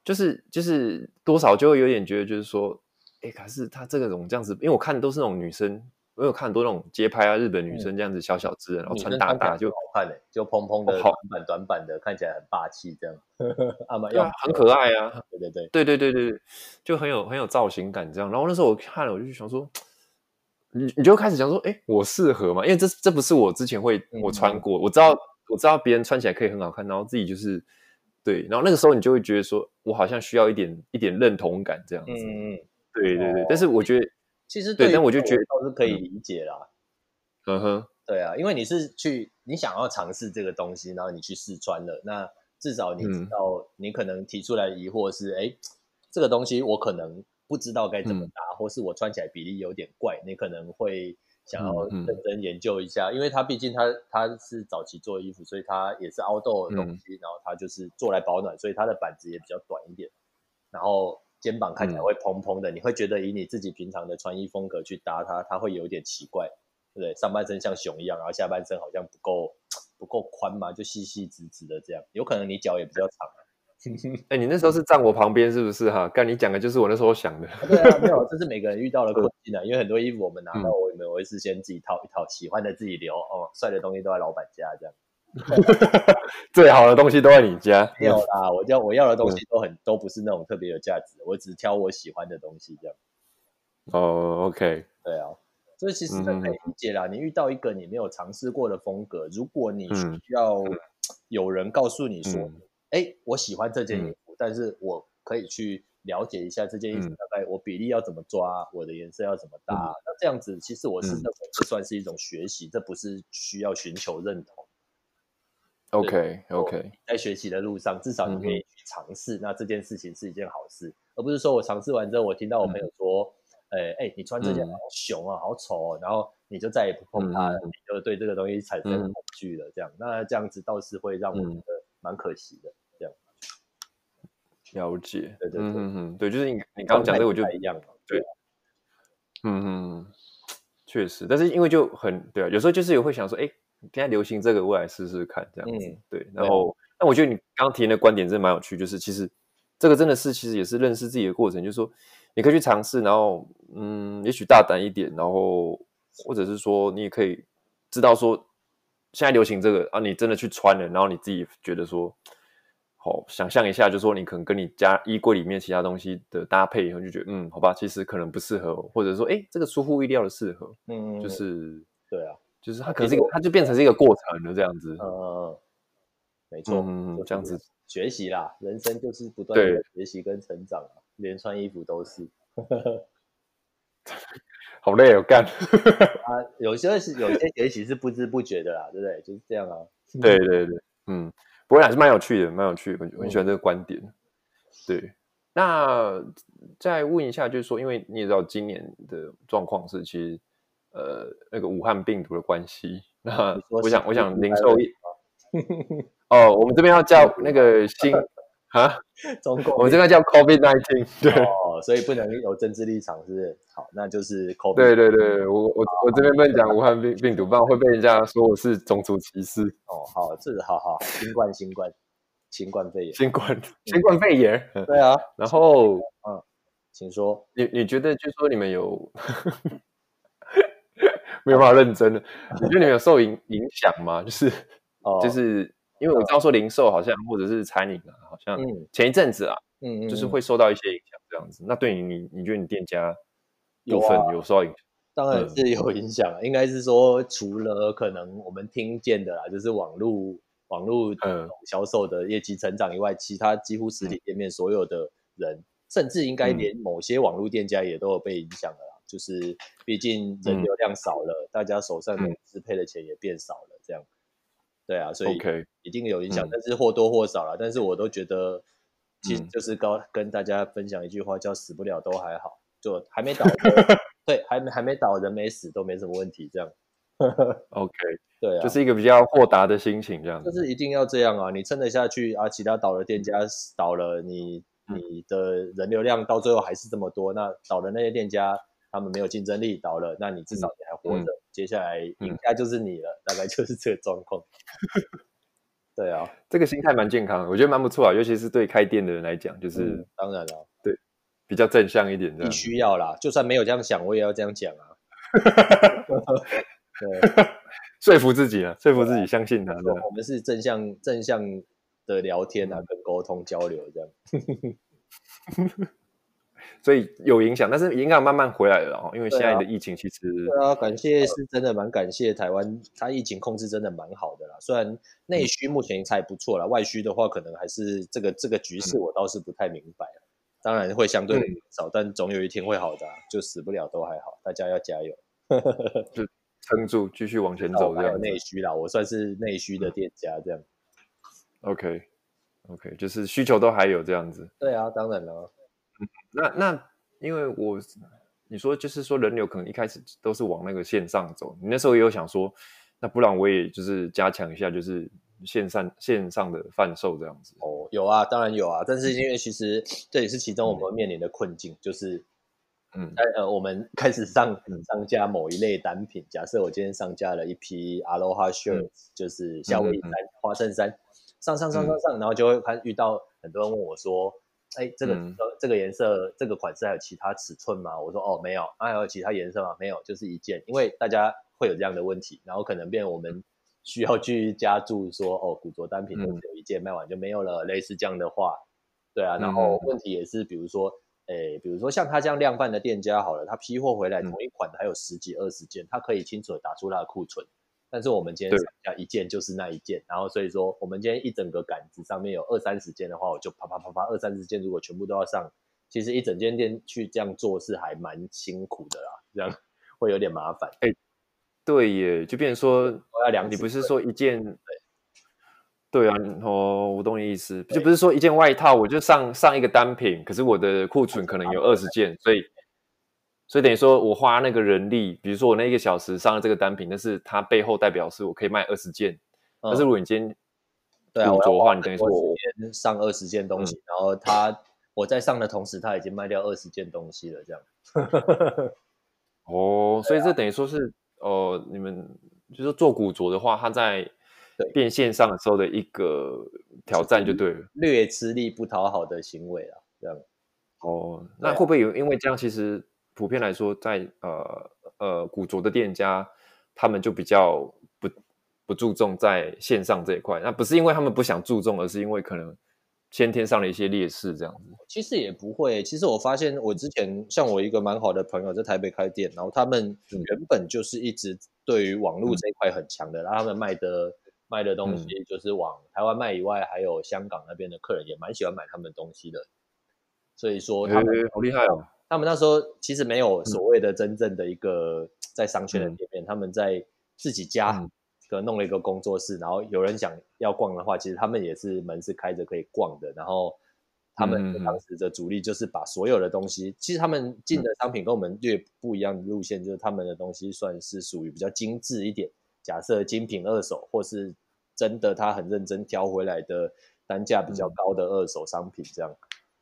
就是就是多少就会有点觉得就是说，哎，可是它这个种这样子，因为我看的都是那种女生。我有看很多那种街拍啊，日本女生这样子小小只，然后穿大大就好看嘞，就蓬蓬的短版短版的，看起来很霸气这样。[laughs] 啊嘛，要很可爱啊，[laughs] 对对对，对对对对对，就很有很有造型感这样。然后那时候我看了，我就想说，你你就开始想说，哎，我适合吗？因为这这不是我之前会我穿过，我知道我知道别人穿起来可以很好看，然后自己就是对，然后那个时候你就会觉得说我好像需要一点一点认同感这样子。嗯嗯，对对对，但是我觉得。其实对，但我就觉得倒是可以理解啦。嗯哼，对啊，因为你是去你想要尝试这个东西，然后你去试穿了，那至少你知道，你可能提出来的疑惑是，哎、嗯，这个东西我可能不知道该怎么搭，嗯、或是我穿起来比例有点怪，你可能会想要认真研究一下，嗯嗯、因为它毕竟它它是早期做的衣服，所以它也是 outdoor 的东西，嗯、然后它就是做来保暖，所以它的板子也比较短一点，然后。肩膀看起来会蓬蓬的，嗯、你会觉得以你自己平常的穿衣风格去搭它，它会有点奇怪，对不对？上半身像熊一样，然后下半身好像不够 [tsk] 不够宽嘛，就细细直直的这样。有可能你脚也比较长。[laughs] 哎、欸，你那时候是站我旁边是不是哈？刚你讲的就是我那时候想的。啊对啊，没有，这是每个人遇到的困境啊。[laughs] 因为很多衣服我们拿到我们，我会事先自己套一套，喜欢的自己留哦，帅的东西都在老板家这样。[laughs] 最好的东西都在你家。没有啦，我要我要的东西都很、嗯、都不是那种特别有价值，我只挑我喜欢的东西这样。哦，OK，对啊，所以其实可以理解啦。嗯、你遇到一个你没有尝试过的风格，如果你需要有人告诉你说，哎、嗯，我喜欢这件衣服，嗯、但是我可以去了解一下这件衣服大概我比例要怎么抓，我的颜色要怎么搭。嗯、那这样子，其实我是认为这算是一种学习，这不是需要寻求认同。OK OK，在学习的路上，至少你可以去尝试，嗯、那这件事情是一件好事，而不是说我尝试完之后，我听到我朋友说，哎哎、嗯欸欸，你穿这件好熊啊，嗯、好丑哦，然后你就再也不碰它，嗯、你就对这个东西产生恐惧了，这样，嗯、那这样子倒是会让我觉得蛮可惜的，这样。了解，对对对，嗯嗯，对，就是你你刚刚讲的，我就一样嘛，对，嗯嗯，确实，但是因为就很对啊，有时候就是也会想说，哎、欸。现在流行这个，我来试试看这样子。嗯、对，然后，那我觉得你刚刚提的观点真的蛮有趣，就是其实这个真的是其实也是认识自己的过程，就是说你可以去尝试，然后嗯，也许大胆一点，然后或者是说你也可以知道说现在流行这个啊，你真的去穿了，然后你自己觉得说。好，想象一下，就是说你可能跟你家衣柜里面其他东西的搭配，以后就觉得嗯，好吧，其实可能不适合，或者说哎，这个出乎意料的适合，嗯，就是对啊。就是它可能是一个，它就变成是一个过程了，这样子。嗯，没错，嗯，这样子学习啦，人生就是不断的学习跟成长啊，连穿衣服都是。[laughs] 好累哦，干。[laughs] 啊，有些是有些学习是不知不觉的啦，对不对？就是这样啊。对对对，嗯，不过还是蛮有趣的，蛮有趣的，我很喜欢这个观点。对，那再问一下，就是说，因为你也知道今年的状况是，其实。呃，那个武汉病毒的关系，那我想，我想零售业，哦，我们这边要叫那个新 [laughs] 啊，中国，我们这边叫 COVID nineteen，对，哦，所以不能有政治立场，是不是？好，那就是 COVID。对对对，我我我这边不能讲武汉病病毒，不然会被人家说我是种族歧视。哦，好，这是好好，新冠新冠新冠肺炎，新冠新冠肺炎，对啊，然后嗯，请说，你你觉得，就说你们有。没有办法认真的，[laughs] 你觉得你们有受影影响吗？就是，哦，就是因为我知道说零售好像或者是餐饮啊，好像前一阵子啊，嗯嗯，就是会受到一些影响这样子。那对你，你你觉得你店家部分有受到影响？当然是有影响，应该是说除了可能我们听见的啦，就是网络网络销售的业绩成长以外，其他几乎实体店面所有的人，甚至应该连某些网络店家也都有被影响了。就是，毕竟人流量少了，嗯、大家手上能支配的钱也变少了，这样，对啊，所以一定有影响，Okay. 但是或多或少啦。嗯、但是我都觉得，其实就是高跟大家分享一句话，叫“死不了都还好”，就还没倒，[laughs] 对，还没还没倒，人没死都没什么问题，这样。OK，[laughs] 对啊，就是一个比较豁达的心情，这样。就是一定要这样啊，你撑得下去啊，其他倒的店家倒了，你。你的人流量到最后还是这么多，那倒的那些店家他们没有竞争力倒了，那你至少你还活着，嗯、接下来赢家就是你了，嗯、大概就是这个状况。[laughs] 对啊，这个心态蛮健康的，我觉得蛮不错啊，尤其是对开店的人来讲，就是、嗯、当然了，对，比较正向一点的，必须要啦，就算没有这样想，我也要这样讲啊。[laughs] 对，[laughs] 说服自己啊，说服自己相信他。对，我们是正向正向的聊天啊，跟沟通交流这样。所以有影响，但是影响慢慢回来了哦。因为现在的疫情其实对啊，感谢是真的蛮感谢台湾，它疫情控制真的蛮好的啦。虽然内需目前才不错啦，外需的话可能还是这个这个局势我倒是不太明白。当然会相对少，但总有一天会好的，就死不了都还好，大家要加油，[laughs] 就撑住，继续往前走。这样内需啦，我算是内需的店家这样。OK OK，就是需求都还有这样子。对啊，当然了。那那，因为我你说就是说人流可能一开始都是往那个线上走，你那时候也有想说，那不然我也就是加强一下，就是线上线上的贩售这样子。哦，有啊，当然有啊，但是因为其实这也是其中我们面临的困境，嗯、就是嗯，呃，我们开始上上架某一类单品，假设我今天上架了一批 Aloha Shirt，、嗯、就是夏威夷衫、嗯、花衬衫，上上上上上，嗯、然后就会看遇到很多人问我说。哎，这个、嗯、这个颜色这个款式还有其他尺寸吗？我说哦，没有。啊，还有其他颜色吗？没有，就是一件。因为大家会有这样的问题，然后可能变我们需要去加注说哦，古着单品都只有一件，嗯、卖完就没有了，类似这样的话，对啊。然后问题也是，比如说，哎，比如说像他这样量贩的店家好了，他批货回来同一款还有十几二十件，他可以清楚的打出他的库存。但是我们今天上架一件就是那一件，然后所以说我们今天一整个杆子上面有二三十件的话，我就啪啪啪啪二三十件，如果全部都要上，其实一整间店去这样做是还蛮辛苦的啦，这样 [laughs] 会有点麻烦。哎，对耶，就变成说我要量，你不是说一件，对，啊，哦，我懂你意思，就不是说一件外套我就上上一个单品，可是我的库存可能有二十件，所以。所以等于说，我花那个人力，比如说我那一个小时上了这个单品，但是它背后代表是我可以卖二十件。嗯、但是如果你今天对啊，我的话，你等于说我上二十件东西，嗯、然后他我在上的同时，他已经卖掉二十件东西了，这样。[laughs] 哦，所以这等于说是哦、呃，你们就是做古着的话，它在变线上的时候的一个挑战就对了，略吃力不讨好的行为啊，这样。哦，那会不会有因为这样其实？普遍来说在，在呃呃古着的店家，他们就比较不不注重在线上这一块。那不是因为他们不想注重，而是因为可能先天上的一些劣势这样子。其实也不会。其实我发现，我之前像我一个蛮好的朋友在台北开店，然后他们原本就是一直对于网络这一块很强的，嗯、然后他们卖的卖的东西就是往台湾卖以外，还有香港那边的客人也蛮喜欢买他们东西的。所以说他们、欸、好厉害哦。他们那时候其实没有所谓的真正的一个在商圈的店面，嗯、他们在自己家可能弄了一个工作室，嗯、然后有人想要逛的话，其实他们也是门是开着可以逛的。然后他们当时的主力就是把所有的东西，嗯、其实他们进的商品跟我们略不一样的路线，就是他们的东西算是属于比较精致一点。假设精品二手，或是真的他很认真挑回来的单价比较高的二手商品这样。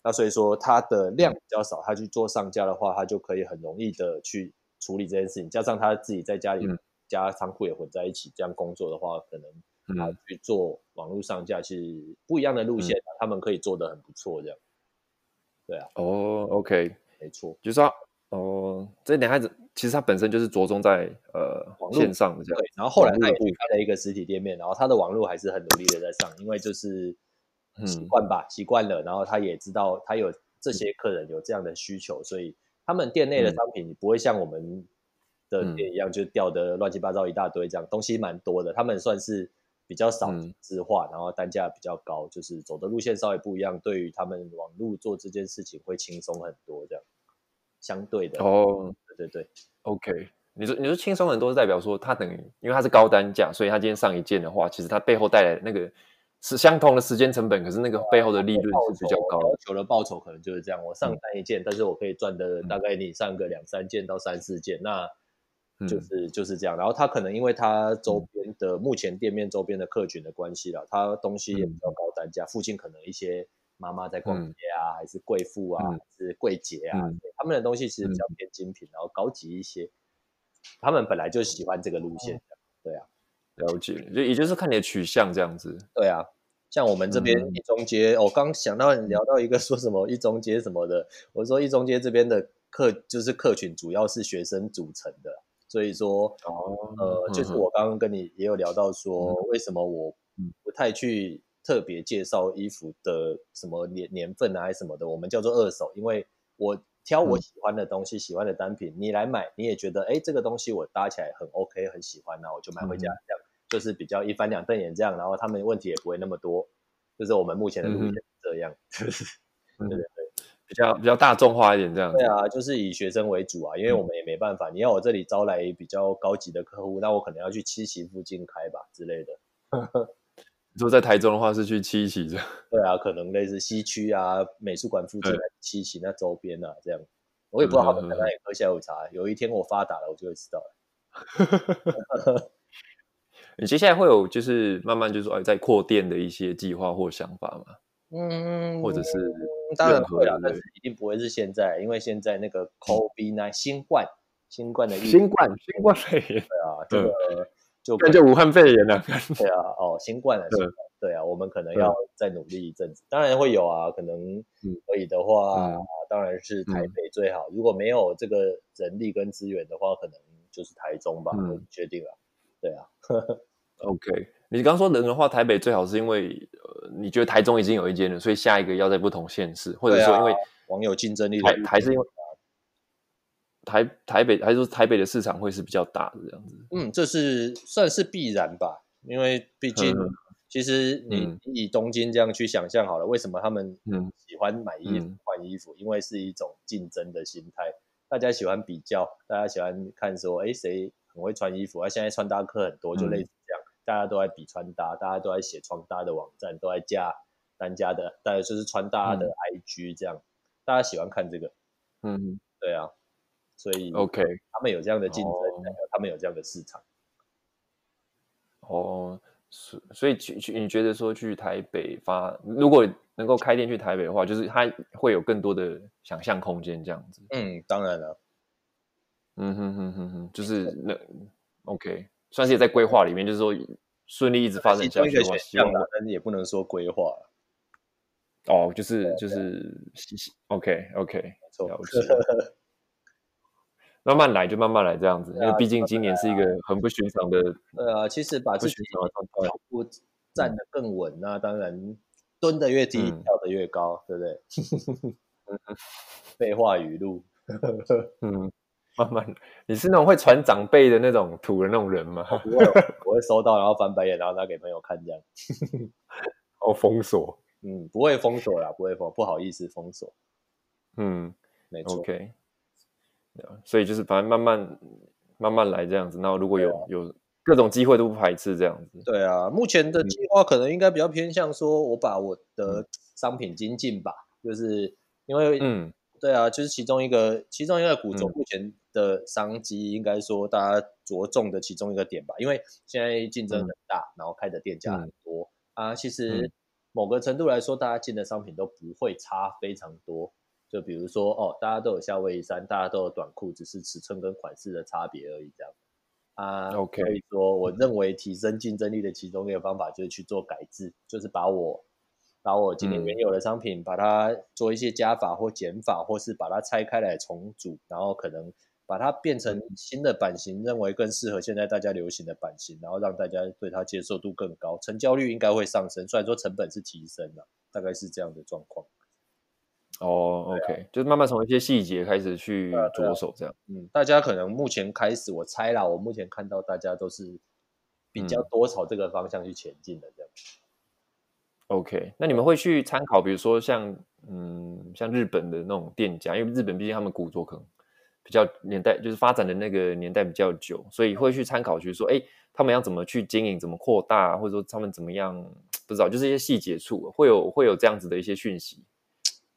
那所以说它的量比较少，他去做上架的话，他就可以很容易的去处理这件事情。加上他自己在家里加仓库也混在一起，这样工作的话，可能他去做网络上架，是不一样的路线，他们可以做得很不错。这样，对啊。哦，OK，没错，就是说，哦，这点孩子其实他本身就是着重在呃网络线上的这样。对，然后后来他也开了一个实体店面，然后他的网络还是很努力的在上，因为就是。习惯吧，习惯了，然后他也知道他有这些客人有这样的需求，所以他们店内的商品不会像我们的店一样，就掉的乱七八糟一大堆，这样东西蛮多的。他们算是比较少质化，然后单价比较高，就是走的路线稍微不一样。对于他们网络做这件事情会轻松很多，这样相对的哦，对对对，OK。你说你说轻松很多是代表说他等于因为他是高单价，所以他今天上一件的话，其实他背后带来的那个。是相同的时间成本，可是那个背后的利润是比较高的。要求的报酬可能就是这样，我上单一件，嗯、但是我可以赚的大概你上个两三件到三四件，那就是、嗯、就是这样。然后他可能因为他周边的、嗯、目前店面周边的客群的关系了，他东西也比较高单价，嗯、附近可能一些妈妈在逛街啊，还是贵妇啊，还是柜姐啊，他们的东西其实比较偏精品，然后高级一些。他们本来就喜欢这个路线，对啊，了解，就也就是看你的取向这样子。对啊，像我们这边一中街，我刚想到你聊到一个说什么一中街什么的，我说一中街这边的客就是客群主要是学生组成的，所以说，呃，就是我刚刚跟你也有聊到说，为什么我不太去特别介绍衣服的什么年年份啊，还是什么的，我们叫做二手，因为我。挑我喜欢的东西，嗯、喜欢的单品，你来买，你也觉得，哎，这个东西我搭起来很 OK，很喜欢，那我就买回家，这样、嗯、就是比较一翻两瞪眼这样，然后他们问题也不会那么多，就是我们目前的路线是这样，嗯、[laughs] 对对对，比较比较大众化一点这样。对啊，就是以学生为主啊，因为我们也没办法，嗯、你要我这里招来比较高级的客户，那我可能要去七期附近开吧之类的。如果在台中的话，是去七期这样。对啊，可能类似西区啊，美术馆附近的七期那周边啊，这样。我也不知道他们在哪里喝下午茶。嗯、有一天我发达了，我就会知道了。[laughs] [laughs] 你接下来会有就是慢慢就是说在扩店的一些计划或想法吗？嗯，或者是当然会啊，但是一定不会是现在，因为现在那个 COVID-19 新冠新冠的新冠新冠肺炎，对啊，[laughs] 这个。嗯就感觉武汉肺炎了，对啊，哦，新冠了，对，对啊，我们可能要再努力一阵子，当然会有啊，可能可以的话，当然是台北最好。如果没有这个人力跟资源的话，可能就是台中吧，我决定了。对啊，OK，你刚说人的话，台北最好是因为呃，你觉得台中已经有一间了，所以下一个要在不同县市，或者说因为网友竞争力还还是因为。台台北还是说台北的市场会是比较大的这样子？嗯，这是算是必然吧，因为毕竟其实你以东京这样去想象好了，为什么他们喜欢买衣服换衣服？因为是一种竞争的心态，大家喜欢比较，大家喜欢看说，哎，谁很会穿衣服？啊，现在穿搭课很多，就类似这样，大家都在比穿搭，大家都在写穿搭的网站，都在加单家的，大家就是穿搭的 IG 这样，大家喜欢看这个，嗯，对啊。所以，OK，他们有这样的竞争，oh. 他们有这样的市场。哦，所所以去去，你觉得说去台北发，如果能够开店去台北的话，就是它会有更多的想象空间，这样子。嗯，当然了。嗯哼哼哼哼，就是那 OK，算是也在规划里面，就是说顺利一直发展下去的话，希望，但是也不能说规划。哦，就是就是 OK OK，没错。慢慢来，就慢慢来，这样子，因为毕竟今年是一个很不寻常的。对啊，其实把自己脚步站得更稳，那当然蹲得越低，跳得越高，对不对？[laughs] 废话语录。[laughs] 嗯，慢慢，你是那种会传长辈的那种土的那种人吗？不会，我会收到，然后翻白眼，然后拿给朋友看，这样。[laughs] 哦，封锁。嗯，不会封锁啦，不会封，不好意思封锁。嗯，没错。OK。所以就是反正慢慢慢慢来这样子，然后如果有、啊、有各种机会都不排斥这样子。对啊，目前的计划可能应该比较偏向说，我把我的商品精进吧，嗯、就是因为嗯，对啊，就是其中一个其中一个股种目前的商机，应该说大家着重的其中一个点吧，因为现在竞争很大，嗯、然后开的店家很多、嗯、啊，其实。某个程度来说，大家进的商品都不会差非常多。就比如说哦，大家都有夏威夷衫，大家都有短裤，只是尺寸跟款式的差别而已，这样。啊。OK，所以说，我认为提升竞争力的其中一个方法就是去做改制，就是把我把我今年原有的商品，把它做一些加法或减法，或是把它拆开来重组，然后可能把它变成新的版型，认为更适合现在大家流行的版型，然后让大家对它接受度更高，成交率应该会上升。虽然说成本是提升了，大概是这样的状况。哦、oh，OK，、啊、就是慢慢从一些细节开始去着手，这样、啊啊。嗯，大家可能目前开始，我猜啦，我目前看到大家都是比较多朝这个方向去前进的，这样、嗯。OK，那你们会去参考，比如说像嗯，像日本的那种店家，因为日本毕竟他们古着可能比较年代，就是发展的那个年代比较久，所以会去参考，就是说，哎，他们要怎么去经营，怎么扩大，或者说他们怎么样，不知道，就是一些细节处会有会有这样子的一些讯息。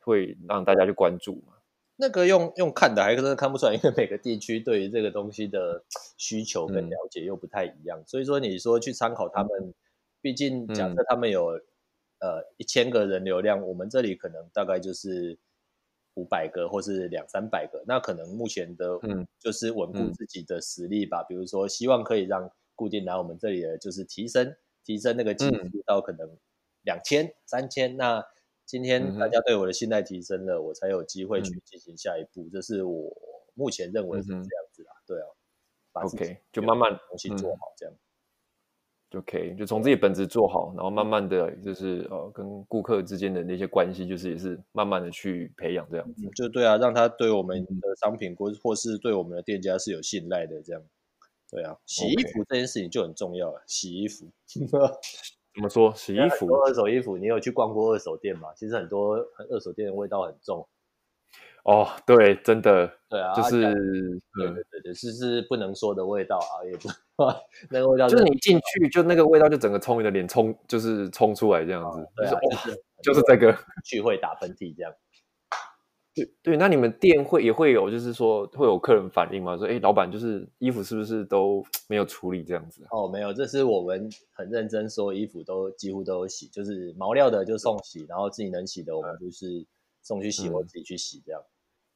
会让大家去关注嘛？那个用用看的还真的看不出来，因为每个地区对于这个东西的需求跟了解又不太一样。嗯、所以说，你说去参考他们，毕竟假设他们有呃一千个人流量，我们这里可能大概就是五百个或是两三百个，那可能目前的嗯就是稳固自己的实力吧，嗯、比如说希望可以让固定来我们这里的就是提升提升那个基数到可能两千三千，那今天大家对我的信赖提升了，嗯、我才有机会去进行下一步，嗯、这是我目前认为是这样子啦，嗯、对啊。OK，就慢慢东西做好，这样就可以，就从自己本职做好，然后慢慢的就是呃，跟顾客之间的那些关系，就是也是慢慢的去培养这样子。就对啊，让他对我们的商品或或是对我们的店家是有信赖的，这样。对啊，洗衣服这件事情就很重要了。洗衣服 [laughs] 怎么说？洗衣服，二手衣服，你有去逛过二手店吗？其实很多二手店的味道很重。哦，对，真的，对啊，就是，对对对对，是是不能说的味道啊，也不，[laughs] 那个味道就是你进去就那个味道就整个冲你的脸冲，就是冲出来这样子，对啊，就是这个聚会打喷嚏这样。[laughs] 对对，那你们店会也会有，就是说会有客人反映吗？说，哎，老板就是衣服是不是都没有处理这样子？哦，没有，这是我们很认真，所有衣服都几乎都有洗，就是毛料的就送洗，然后自己能洗的我们就是送去洗我自己去洗这样。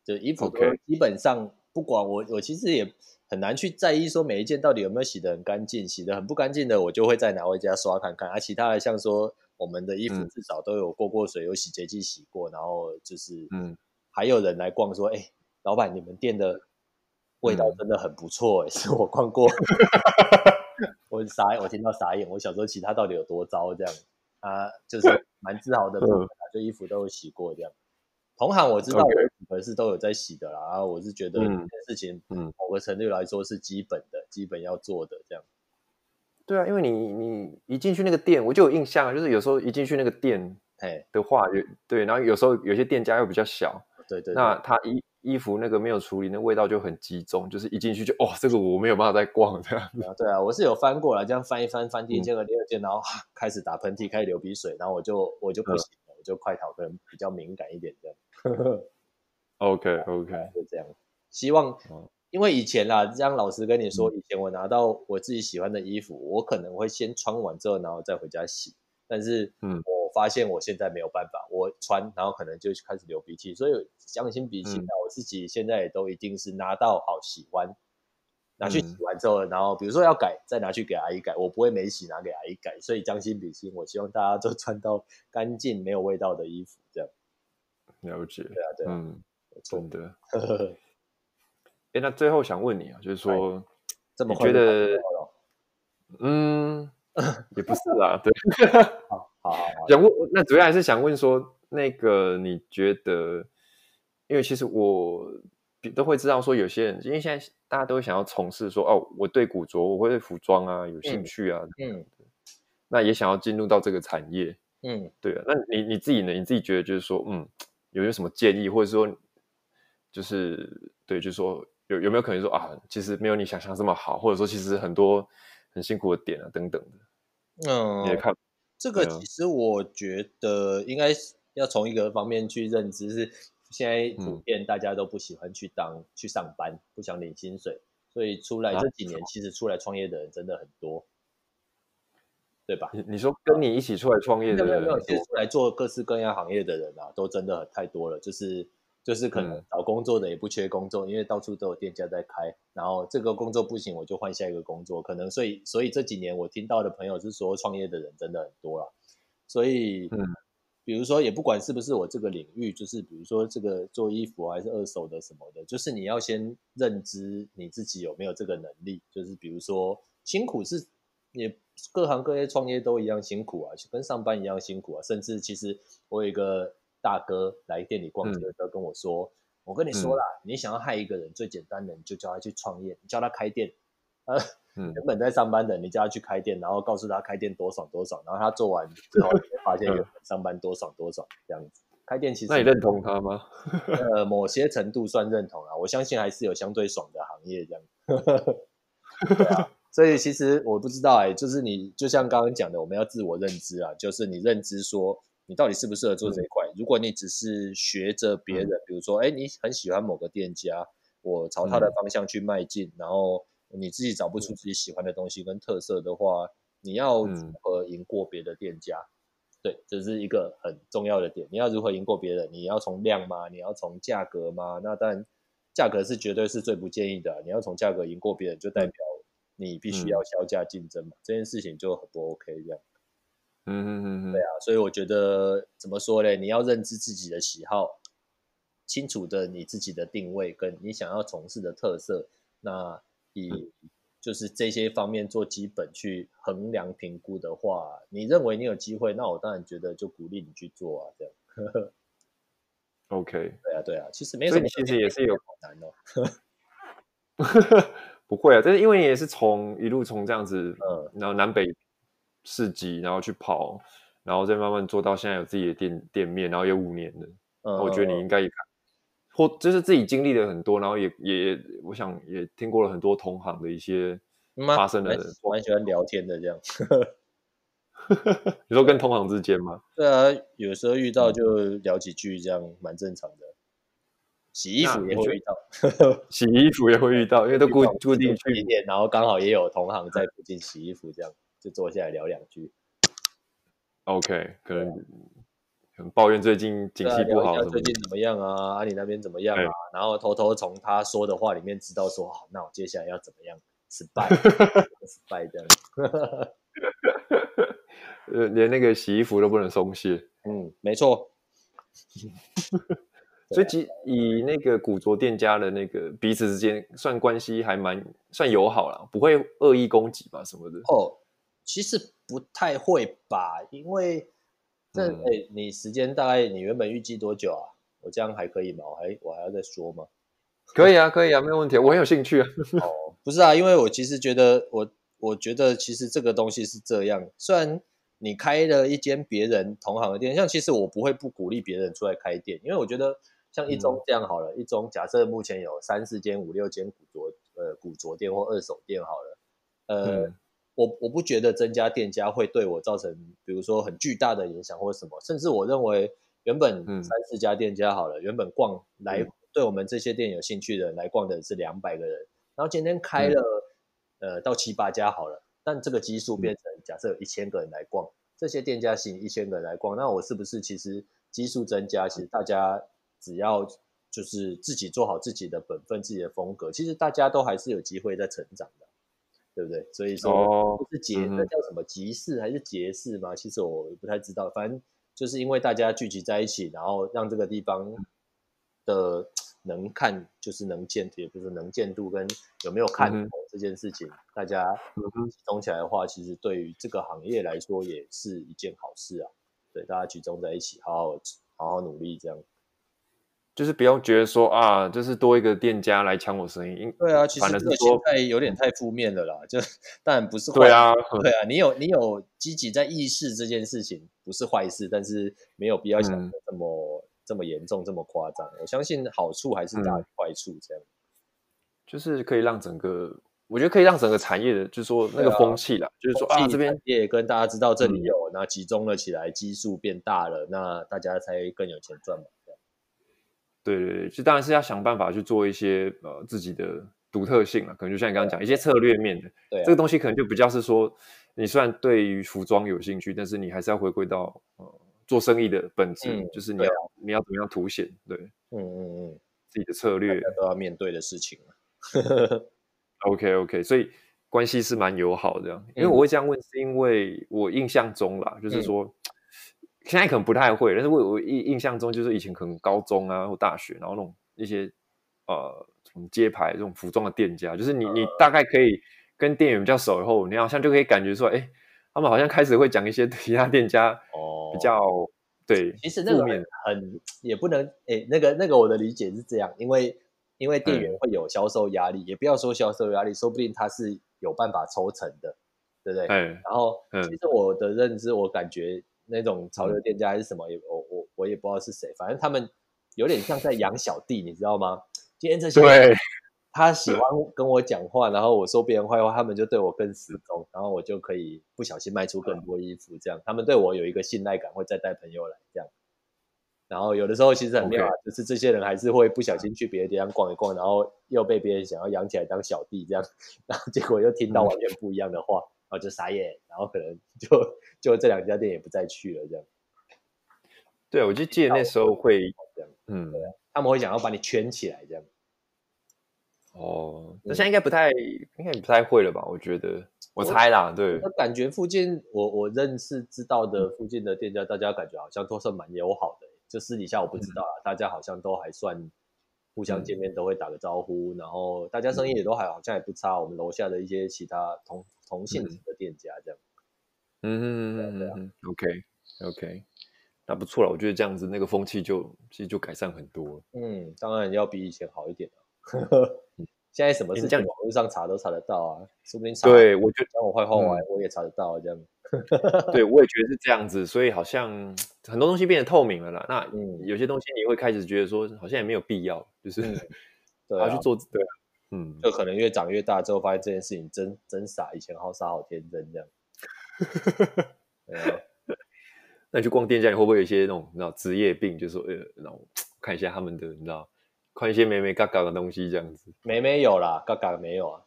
就衣服基本上不管我，我其实也很难去在意说每一件到底有没有洗得很干净，洗得很不干净的，我就会再拿回家刷看看。而、啊、其他的像说我们的衣服至少都有过过水，有洗洁剂洗过，然后就是嗯，还有人来逛说，哎、欸，老板你们店的味道真的很不错、欸，哎、嗯，是我逛过，[laughs] 我傻，我听到傻眼，我小时候其他到底有多糟这样。啊，就是蛮自豪的，就衣服都有洗过这样。同行我知道，我是都有在洗的啦。然后我是觉得这件事情，嗯，某个程度来说是基本的，基本要做的这样。对啊，因为你你一进去那个店，我就有印象，就是有时候一进去那个店，哎的话，有对，然后有时候有些店家又比较小，对对，那他衣衣服那个没有处理，那味道就很集中，就是一进去就哦，这个我没有办法再逛这样。对啊，我是有翻过来，这样翻一翻，翻第一件和第二件，然后 [laughs] 开始打喷嚏，开始流鼻水，然后我就我就不行了，我就快逃，可能比较敏感一点这样。OK OK，就这样。希望，因为以前啦，这样老师跟你说，以前我拿到我自己喜欢的衣服，嗯、我可能会先穿完之后，然后再回家洗。但是，嗯，我发现我现在没有办法，我穿，然后可能就开始流鼻涕。所以，将心比心，我自己现在也都一定是拿到好喜欢，拿去洗完之后，然后比如说要改，再拿去给阿姨改，我不会没洗拿给阿姨改。所以，将心比心，我希望大家都 [laughs] 穿到干净、没有味道的衣服，这样。了解，对啊，对啊，嗯，真的。哎，那最后想问你啊，就是说，这么觉得，嗯，也不是啦，对，[laughs] 好好好，想问，那主要还是想问说，那个你觉得，因为其实我都会知道说，有些人因为现在大家都会想要从事说，哦，我对古着，我会对服装啊有兴趣啊，嗯，那也想要进入到这个产业，嗯，对啊，那你你自己呢？你自己觉得就是说，嗯。有没有什么建议，或者说，就是对，就是说有有没有可能说啊，其实没有你想象这么好，或者说其实很多很辛苦的点啊等等的。嗯，你也看这个，其实我觉得应该要从一个方面去认知，是现在普遍大家都不喜欢去当、嗯、去上班，不想领薪水，所以出来这几年其实出来创业的人真的很多。对吧？你你说跟你一起出来创业的人，没有没有，其实出来做各式各样行业的人啊，都真的太多了。就是就是可能找工作的也不缺工作，嗯、因为到处都有店家在开。然后这个工作不行，我就换下一个工作。可能所以所以这几年我听到的朋友是说，创业的人真的很多了。所以嗯，比如说也不管是不是我这个领域，就是比如说这个做衣服还是二手的什么的，就是你要先认知你自己有没有这个能力。就是比如说辛苦是也。各行各业创业都一样辛苦啊，跟上班一样辛苦啊。甚至其实我有一个大哥来店里逛街的时候跟我说：“嗯、我跟你说啦，嗯、你想要害一个人，最简单的你就叫他去创业，你叫他开店。呃，嗯、原本在上班的，你叫他去开店，然后告诉他开店多爽多爽，然后他做完之后，发现原本上班多爽多爽这样子。开店其实那你认同他吗？呃，某些程度算认同啊。我相信还是有相对爽的行业这样。[laughs] 对啊。所以其实我不知道哎、欸，就是你就像刚刚讲的，我们要自我认知啊，就是你认知说你到底适不适合做这一块。嗯、如果你只是学着别人，嗯、比如说哎，你很喜欢某个店家，我朝他的方向去迈进，嗯、然后你自己找不出自己喜欢的东西跟特色的话，你要如何赢过别的店家？对，这是一个很重要的点。你要如何赢过别人？你要从量吗？你要从价格吗？那当然，价格是绝对是最不建议的。你要从价格赢过别人，就代表你必须要削价竞争嘛。嗯、这件事情就很不 OK 这样。嗯嗯嗯嗯，对啊。所以我觉得怎么说嘞？你要认知自己的喜好，清楚的你自己的定位跟你想要从事的特色。那以、嗯就是这些方面做基本去衡量评估的话，你认为你有机会，那我当然觉得就鼓励你去做啊，这样。OK，[laughs] 对啊，对啊，其实没什么，其实也是有困难哦。[laughs] 不会啊，但是因为你也是从一路从这样子，嗯，然后南北市集，然后去跑，然后再慢慢做到现在有自己的店店面，然后有五年了，嗯，我觉得你应该也。或就是自己经历了很多，然后也也，我想也听过了很多同行的一些发生的，我蛮喜欢聊天的这样。[laughs] 你说跟同行之间吗？对啊，有时候遇到就聊几句，这样蛮正常的。洗衣服也会遇到，[laughs] 洗衣服也会遇到，因为都 [laughs] 固固定去店，然后刚好也有同行在附近洗衣服，这样就坐下来聊两句。OK，可能。很抱怨最近景气不好，最近怎么样啊？阿里那边怎么样啊？然后偷偷从他说的话里面知道说，好，那我接下来要怎么样？失败，失败这样。[laughs] 呃，连那个洗衣服都不能松懈。[laughs] 嗯，没错。[laughs] 所以，以以那个古着店家的那个彼此之间算关系还蛮算友好啦，不会恶意攻击吧什么的？哦，其实不太会吧，因为。这哎、欸，你时间大概你原本预计多久啊？我这样还可以吗？我还我还要再说吗？[laughs] 可以啊，可以啊，没有问题，我很有兴趣啊。[laughs] 哦，不是啊，因为我其实觉得我我觉得其实这个东西是这样，虽然你开了一间别人同行的店，像其实我不会不鼓励别人出来开店，因为我觉得像一中这样好了，嗯、一中假设目前有三四间、五六间古着呃古着店或二手店好了，呃。嗯我我不觉得增加店家会对我造成，比如说很巨大的影响或者什么，甚至我认为原本三四家店家好了，嗯、原本逛来、嗯、对我们这些店有兴趣的人来逛的是两百个人，然后今天开了、嗯、呃到七八家好了，但这个基数变成假设有一千个人来逛，这些店家吸引一千个人来逛，那我是不是其实基数增加，其实大家只要就是自己做好自己的本分、自己的风格，其实大家都还是有机会在成长的。对不对？所以说，不是节，那、哦、叫什么集市还是节市吗？其实我不太知道。反正就是因为大家聚集在一起，然后让这个地方的能看，就是能见，也就是能见度跟有没有看头这件事情，嗯、大家集中起来的话，其实对于这个行业来说也是一件好事啊。对，大家集中在一起，好好好好努力，这样。就是不要觉得说啊，就是多一个店家来抢我生意。对啊，其实这个心态有点太负面了啦。就当然不是坏。对啊，对啊，你有你有积极在意识这件事情不是坏事，但是没有必要想的这么、嗯、这么严重这么夸张。我相信好处还是大于坏处，这样、嗯。就是可以让整个，我觉得可以让整个产业的，就是说那个风气啦，啊、就是说啊，这边也跟大家知道这里有，那、嗯、集中了起来，基数变大了，那大家才更有钱赚嘛。对对对，就当然是要想办法去做一些呃自己的独特性了，可能就像你刚刚讲、啊、一些策略面的，对、啊，这个东西可能就比较是说，你虽然对于服装有兴趣，但是你还是要回归到呃做生意的本质，嗯、就是你要、啊、你要怎么样凸显，对，嗯嗯嗯，自己的策略都要面对的事情 OK OK，所以关系是蛮友好的，因为我会这样问，是因为我印象中啦，嗯、就是说。现在可能不太会，但是我我印印象中就是以前可能高中啊或大学，然后那种一些呃什么街牌这种服装的店家，就是你你大概可以跟店员比较熟以后，你好像就可以感觉说，哎，他们好像开始会讲一些 [laughs] 其他店家比较、哦、对，其实那个很，很也不能哎，那个那个我的理解是这样，因为因为店员会有销售压力，嗯、也不要说销售压力，说不定他是有办法抽成的，对不对？嗯、然后其实我的认知，我感觉。那种潮流店家还是什么，也我我我也不知道是谁，反正他们有点像在养小弟，你知道吗？今天这些对 [laughs] 他喜欢跟我讲话，然后我说别人坏话，他们就对我更死忠，然后我就可以不小心卖出更多衣服，这样他们对我有一个信赖感，会再带朋友来这样。然后有的时候其实很妙啊.就是这些人还是会不小心去别的地方逛一逛，然后又被别人想要养起来当小弟这样，[laughs] 然后结果又听到完全不一样的话。然后就傻眼，然后可能 [laughs] 就就这两家店也不再去了，这样。对，我就记得那时候会，嗯，他们会想要把你圈起来这样。哦，那现在应该不太，应该不太会了吧？我觉得，我猜啦，对。我感觉附近，我我认识知道的附近的店家，大家感觉好像都是蛮友好的。就私底下我不知道啦，大家好像都还算。互相见面都会打个招呼，嗯、然后大家生意也都还好像也不差。我们楼下的一些其他同同性质的店家这样，嗯嗯嗯嗯嗯，OK OK，那不错了。我觉得这样子那个风气就其实就改善很多。嗯，当然要比以前好一点 [laughs] 现在什么事情网络上查都查得到啊，说不定查对我觉得讲我坏话我我也查得到这样。[laughs] 对，我也觉得是这样子，所以好像很多东西变得透明了啦。那有些东西你会开始觉得说，好像也没有必要，就是对 [laughs] 啊，去做对啊，嗯，就可能越长越大之后，发现这件事情真真傻，以前好傻好天真这样。[laughs] 那你去逛店家，你会不会有一些那种你知道职业病？就是说，呃，那我看一下他们的，你知道，看一些美美嘎嘎的东西这样子。美美有啦，嘎嘎没有啊。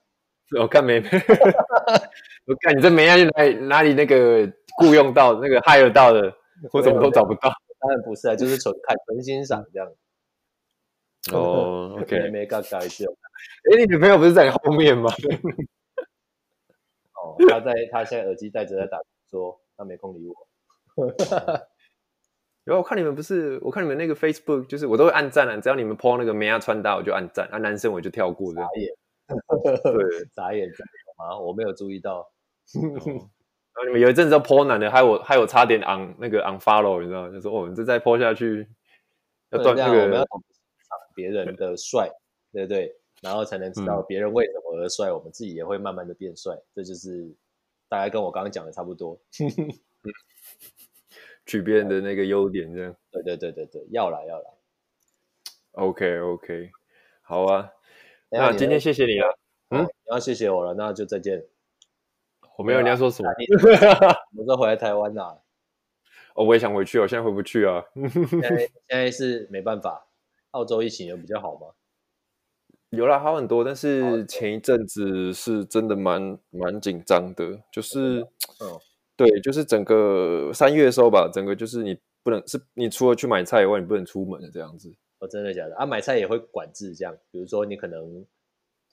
[laughs] 我看没没，[laughs] 我看你这没啊？去哪里哪里那个雇佣到那个 hire 到的，我怎么都找不到。当然不是啊，就是纯看纯欣赏这样。[laughs] 哦，OK，没没刚刚一次。哎，你女朋友不是在你后面吗？哦，她在，她现在耳机戴着在打，说她没空理我。然后我看你们不是，我看你们那个 Facebook，就是我都会按赞啊，只要你们 po 那个美亚穿搭，我就按赞，啊男生我就跳过这样。[laughs] 对，[laughs] 眨眼这样吗？我没有注意到。[laughs] 哦、然后你们有一阵子都 po 男的，害我害我差点 un 那个 unfollow，你知道吗？就说哦，你这再 po 下去要断那个。我们要懂得别人的帅，对不对？然后才能知道别人为什么而帅，嗯、我们自己也会慢慢的变帅。这就是大概跟我刚刚讲的差不多。取别人的那个优点，这样。对对对对对，要来要来。OK OK，好啊。那今天谢谢你了，嗯，你要谢谢我了，那就再见。我没有，你要说什么？[laughs] 我说回来台湾啦。哦，我也想回去，我现在回不去啊。现在 [laughs] 现在是没办法。澳洲疫情有比较好吗？有啦，好很多，但是前一阵子是真的蛮蛮紧张的，就是，嗯，对，就是整个三月的时候吧，整个就是你不能是，你除了去买菜以外，你不能出门的这样子。哦，真的假的？啊，买菜也会管制这样，比如说你可能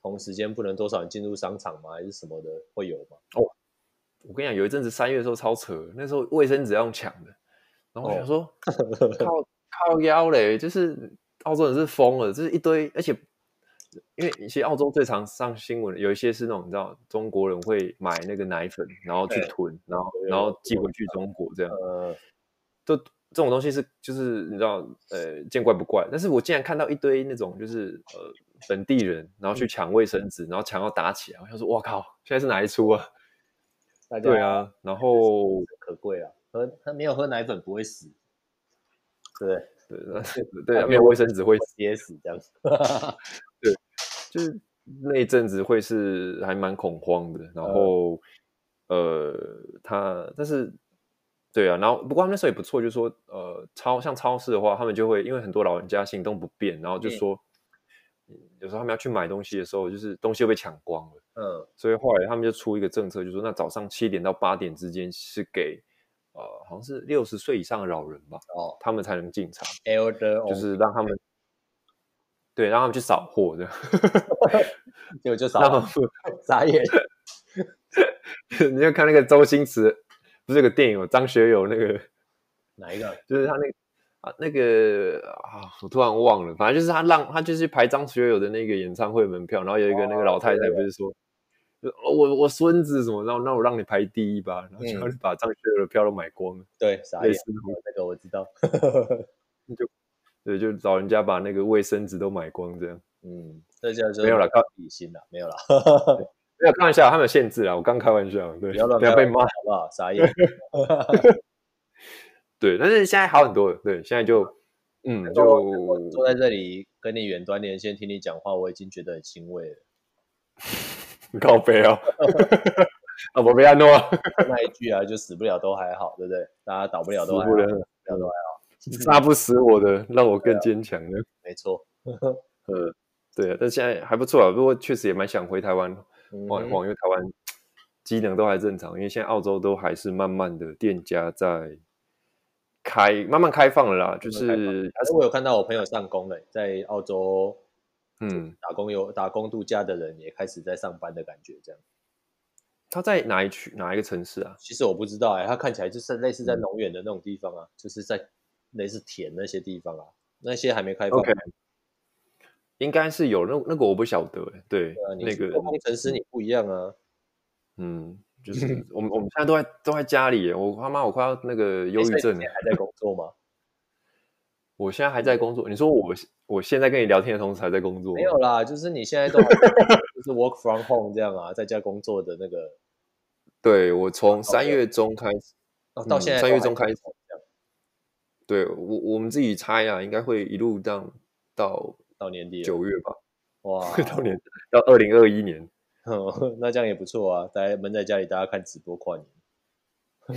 同时间不能多少人进入商场吗？还是什么的会有吗？哦，我跟你讲，有一阵子三月的时候超扯，那时候卫生纸要用抢的，然后我想说，[laughs] 哦、靠靠腰嘞，就是澳洲人是疯了，就是一堆，而且因为一些澳洲最常上新闻，有一些是那种你知道中国人会买那个奶粉，然后去囤，然后然后寄回去中国这样，呃，都。这种东西是就是你知道呃见怪不怪，但是我竟然看到一堆那种就是呃本地人，然后去抢卫生纸，然后抢要打起来，我想说哇靠，现在是哪一出啊？[laughs] 对啊，然后可贵啊，喝他没有喝奶粉不会死，对对？对对，没有卫生纸会噎死这样子，[laughs] [laughs] 对，就是那一阵子会是还蛮恐慌的，然后呃他但是。对啊，然后不过他们那时候也不错，就是说，呃，超像超市的话，他们就会因为很多老人家行动不便，然后就说，嗯、有时候他们要去买东西的时候，就是东西又被抢光了。嗯，所以后来他们就出一个政策，就是说那早上七点到八点之间是给，呃，好像是六十岁以上的老人吧，哦，他们才能进场，Elder，就是让他们，对，让他们去扫货这样，结果就。[laughs] 扫，[laughs] 傻眼，[laughs] 你要看那个周星驰。不是有个电影有张学友那个哪一个？[laughs] 就是他那个啊那个啊，我突然忘了。反正就是他让他就是排张学友的那个演唱会门票，然后有一个那个老太太不是说，我我孙子什么，然后那我让你排第一吧，然后就把张学友的票都买光了。对，类似那个我知道，[laughs] 就对，就找人家把那个卫生纸都买光这样。嗯，这叫做没有了，靠底薪了，没有了。[laughs] 没有开玩笑，他们有限制啊！我刚开玩笑，对，不要被骂，好不好？傻眼。对，但是现在好很多了。对，现在就，嗯，就坐在这里跟你远端连线听你讲话，我已经觉得很欣慰了。靠北哦，[laughs] 啊，我被他弄啊，那一句啊，就死不了都还好，对不对？大家倒不了都还好，死不了都还好，杀不死我的，让我更坚强的。没错，[laughs] 呃，对啊，但现在还不错啊，不过确实也蛮想回台湾。晃一晃，因为台湾机能都还正常，因为现在澳洲都还是慢慢的店家在开慢慢开放了啦，就是还是我有看到我朋友上工了，在澳洲，嗯，打工有打工度假的人也开始在上班的感觉，这样。他在哪一区哪一个城市啊？其实我不知道哎、欸，他看起来就是类似在农园的那种地方啊，嗯、就是在类似田那些地方啊，那些还没开放。Okay. 应该是有那那个我不晓得哎，对，对啊、那个工程师你不一样啊，嗯，就 [laughs] 是我们我们现在都在都在家里，我他妈我快要那个忧郁症了。你还在工作吗？[laughs] 我现在还在工作。你说我我现在跟你聊天的同时还在工作？没有啦，就是你现在都就是 work from home 这样啊，在家工作的那个。[laughs] 对，我从三月中开始，哦、到现在三、嗯、月中开始。对我我们自己猜啊，应该会一路这样到。到年底九月吧，哇，[laughs] 到年到二零二一年，[laughs] 那这样也不错啊！大家闷在家里，大家看直播跨年，[laughs]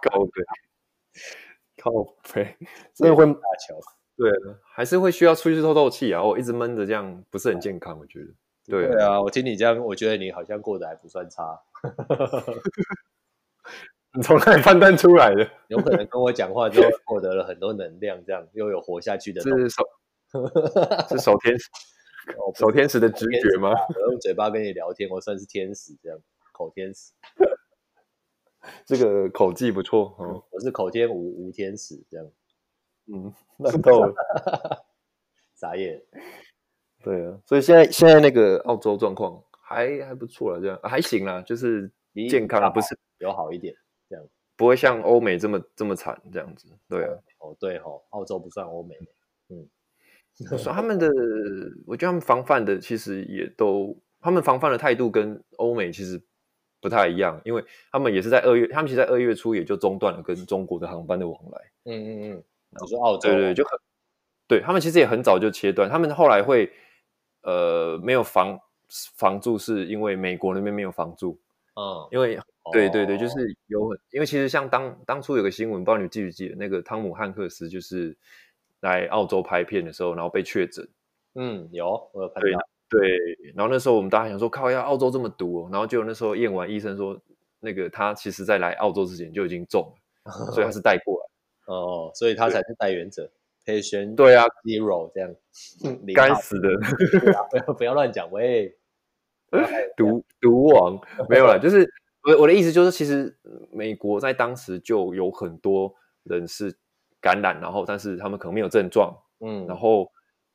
靠北，靠北，真的会大桥，对，还是会需要出去透透气啊！我一直闷着这样不是很健康，我觉得。对对啊，我听你这样，我觉得你好像过得还不算差。你从哪里判断出来的？有可能跟我讲话之后获得了很多能量，这样又有活下去的动力。是 [laughs] 守天使，守天使的直觉吗？我用嘴巴跟你聊天，我算是天使这样，口天使。[laughs] 这个口技不错，嗯，我是口天吴吴天使这样。嗯，[laughs] 那够了。傻眼。对啊，所以现在现在那个澳洲状况还还不错了，这样还行啦，就是健康不是有好一点，这样不会像欧美这么这么惨这样子。对啊，哦对哦，澳洲不算欧美，嗯。[laughs] 说他们的，我觉得他们防范的其实也都，他们防范的态度跟欧美其实不太一样，因为他们也是在二月，他们其实在二月初也就中断了跟中国的航班的往来。嗯嗯嗯，我说澳洲，对对，就很，对他们其实也很早就切断，他们后来会呃没有防防住，是因为美国那边没有防住。嗯，因为对对对，就是有很，因为其实像当当初有个新闻，不知道你记不记得，那个汤姆汉克斯就是。来澳洲拍片的时候，然后被确诊。嗯，有，我有看到。对，然后那时候我们大家想说，靠，要澳洲这么毒哦。然后就那时候验完，医生说，那个他其实在来澳洲之前就已经中了，所以他 [laughs] 是带过来。哦，所以他才是带原者。Patient 对啊，Zero 这样。[laughs] 该死的！[laughs] 不要不要乱讲，喂。毒毒王没有了，就是我我的意思就是，其实美国在当时就有很多人是。感染，然后但是他们可能没有症状，嗯，然后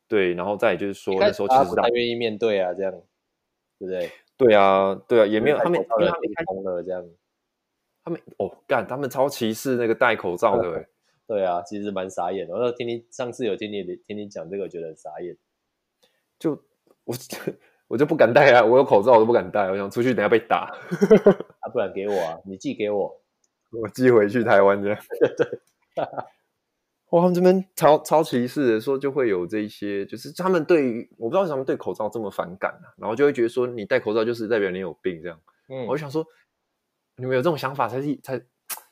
对，然后再就是说那时候其实不太愿意面对啊，这样对不对？对啊，对啊，也没有他们，因为他们通了这样，他们哦干，他们超歧视那个戴口罩的，[laughs] 对啊，其实蛮傻眼的。我听你上次有听你听你讲这个，觉得很傻眼，就我我就不敢戴啊，我有口罩我都不敢戴，我想出去等下被打，啊，不然给我啊，你寄给我，[laughs] 我寄回去台湾这样，[laughs] 对。哇，他们这边超超歧视的，说就会有这一些，就是他们对于我不知道为什么对口罩这么反感啊，然后就会觉得说你戴口罩就是代表你有病这样。嗯，我就想说，你们有这种想法才是才，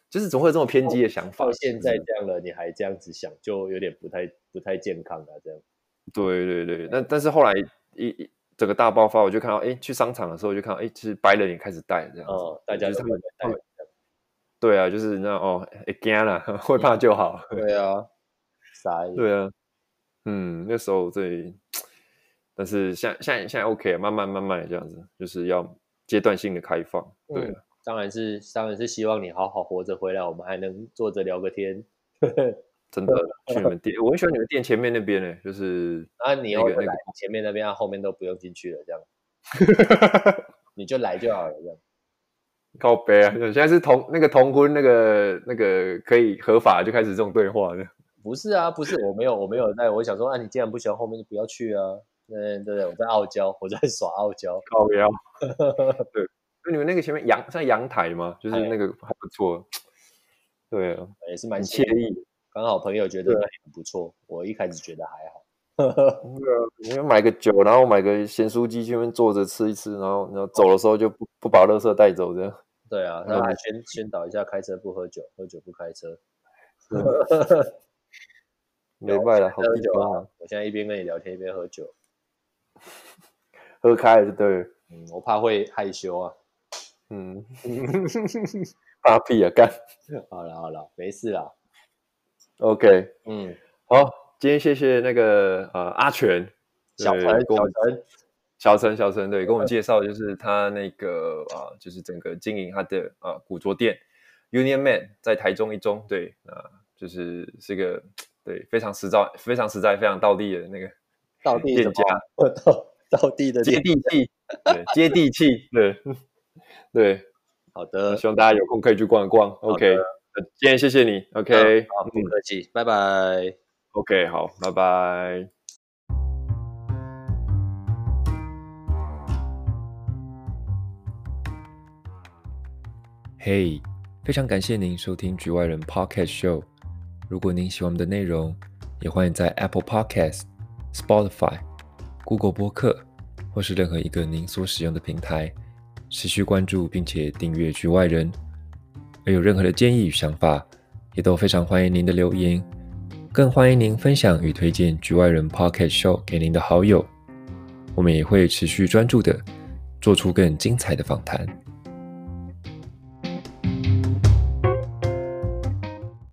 就是总会有这种偏激的想法。到现在这样了，你还这样子想，就有点不太不太健康啊，这样。对对对，但但是后来一一整个大爆发，我就看到，哎，去商场的时候我就看到，哎，其实白人也开始戴这样。哦，大家都会戴。对啊，就是那哦，会惊了，[laughs] 会怕就好。对啊。对啊，嗯，那时候对，但是现在现在现在 OK 啊，慢慢慢慢的这样子，就是要阶段性的开放。对、嗯，当然是当然是希望你好好活着回来，我们还能坐着聊个天。真的，去你们店，我很喜欢你们店前面那边呢，就是 [laughs] 啊，你要那个前面那边，啊后面都不用进去了，这样，[laughs] 你就来就好了，这样。靠北啊，现在是同那个同婚那个那个可以合法就开始这种对话的。不是啊，不是，我没有，我没有在。我想说，啊，你既然不喜欢后面，就不要去啊。嗯，对对，我在傲娇，我在耍傲娇，靠腰。[laughs] 对，那你们那个前面阳在阳台吗？就是那个还不错。对啊，也是蛮惬意。刚好朋友觉得很不错，我一开始觉得还好。对啊，你们买个酒，然后买个咸酥鸡，去那边坐着吃一吃，然后然后走的时候就不不把垃圾带走，这样。对啊，那还宣宣导一下，开车不喝酒，喝酒不开车。明白了，好地方啊！我现在一边跟你聊天，一边喝酒，[laughs] 喝开了就对了。嗯，我怕会害羞啊。嗯，[laughs] 怕屁啊，干！好了好了，没事啦。OK，嗯，好，今天谢谢那个呃阿全小陈小陈小陈小陈对，跟我们介绍就是他那个啊、呃，就是整个经营他的啊、呃、古着店 Union Man 在台中一中，对啊、呃，就是是个对非常实在、非常实在、非常道地的那个道地店家，[laughs] 道道地的接地气，对接地气，对对，[laughs] 好的，希望大家有空可以去逛一逛，OK。今天谢谢你，OK，、嗯、好，不客气，嗯、拜拜，OK，好，拜拜。嘿，hey, 非常感谢您收听局外人 Podcast Show。如果您喜欢我们的内容，也欢迎在 Apple Podcast、Spotify、Google 播客或是任何一个您所使用的平台持续关注并且订阅局外人。而有任何的建议与想法，也都非常欢迎您的留言，更欢迎您分享与推荐局外人 Podcast Show 给您的好友。我们也会持续专注的做出更精彩的访谈。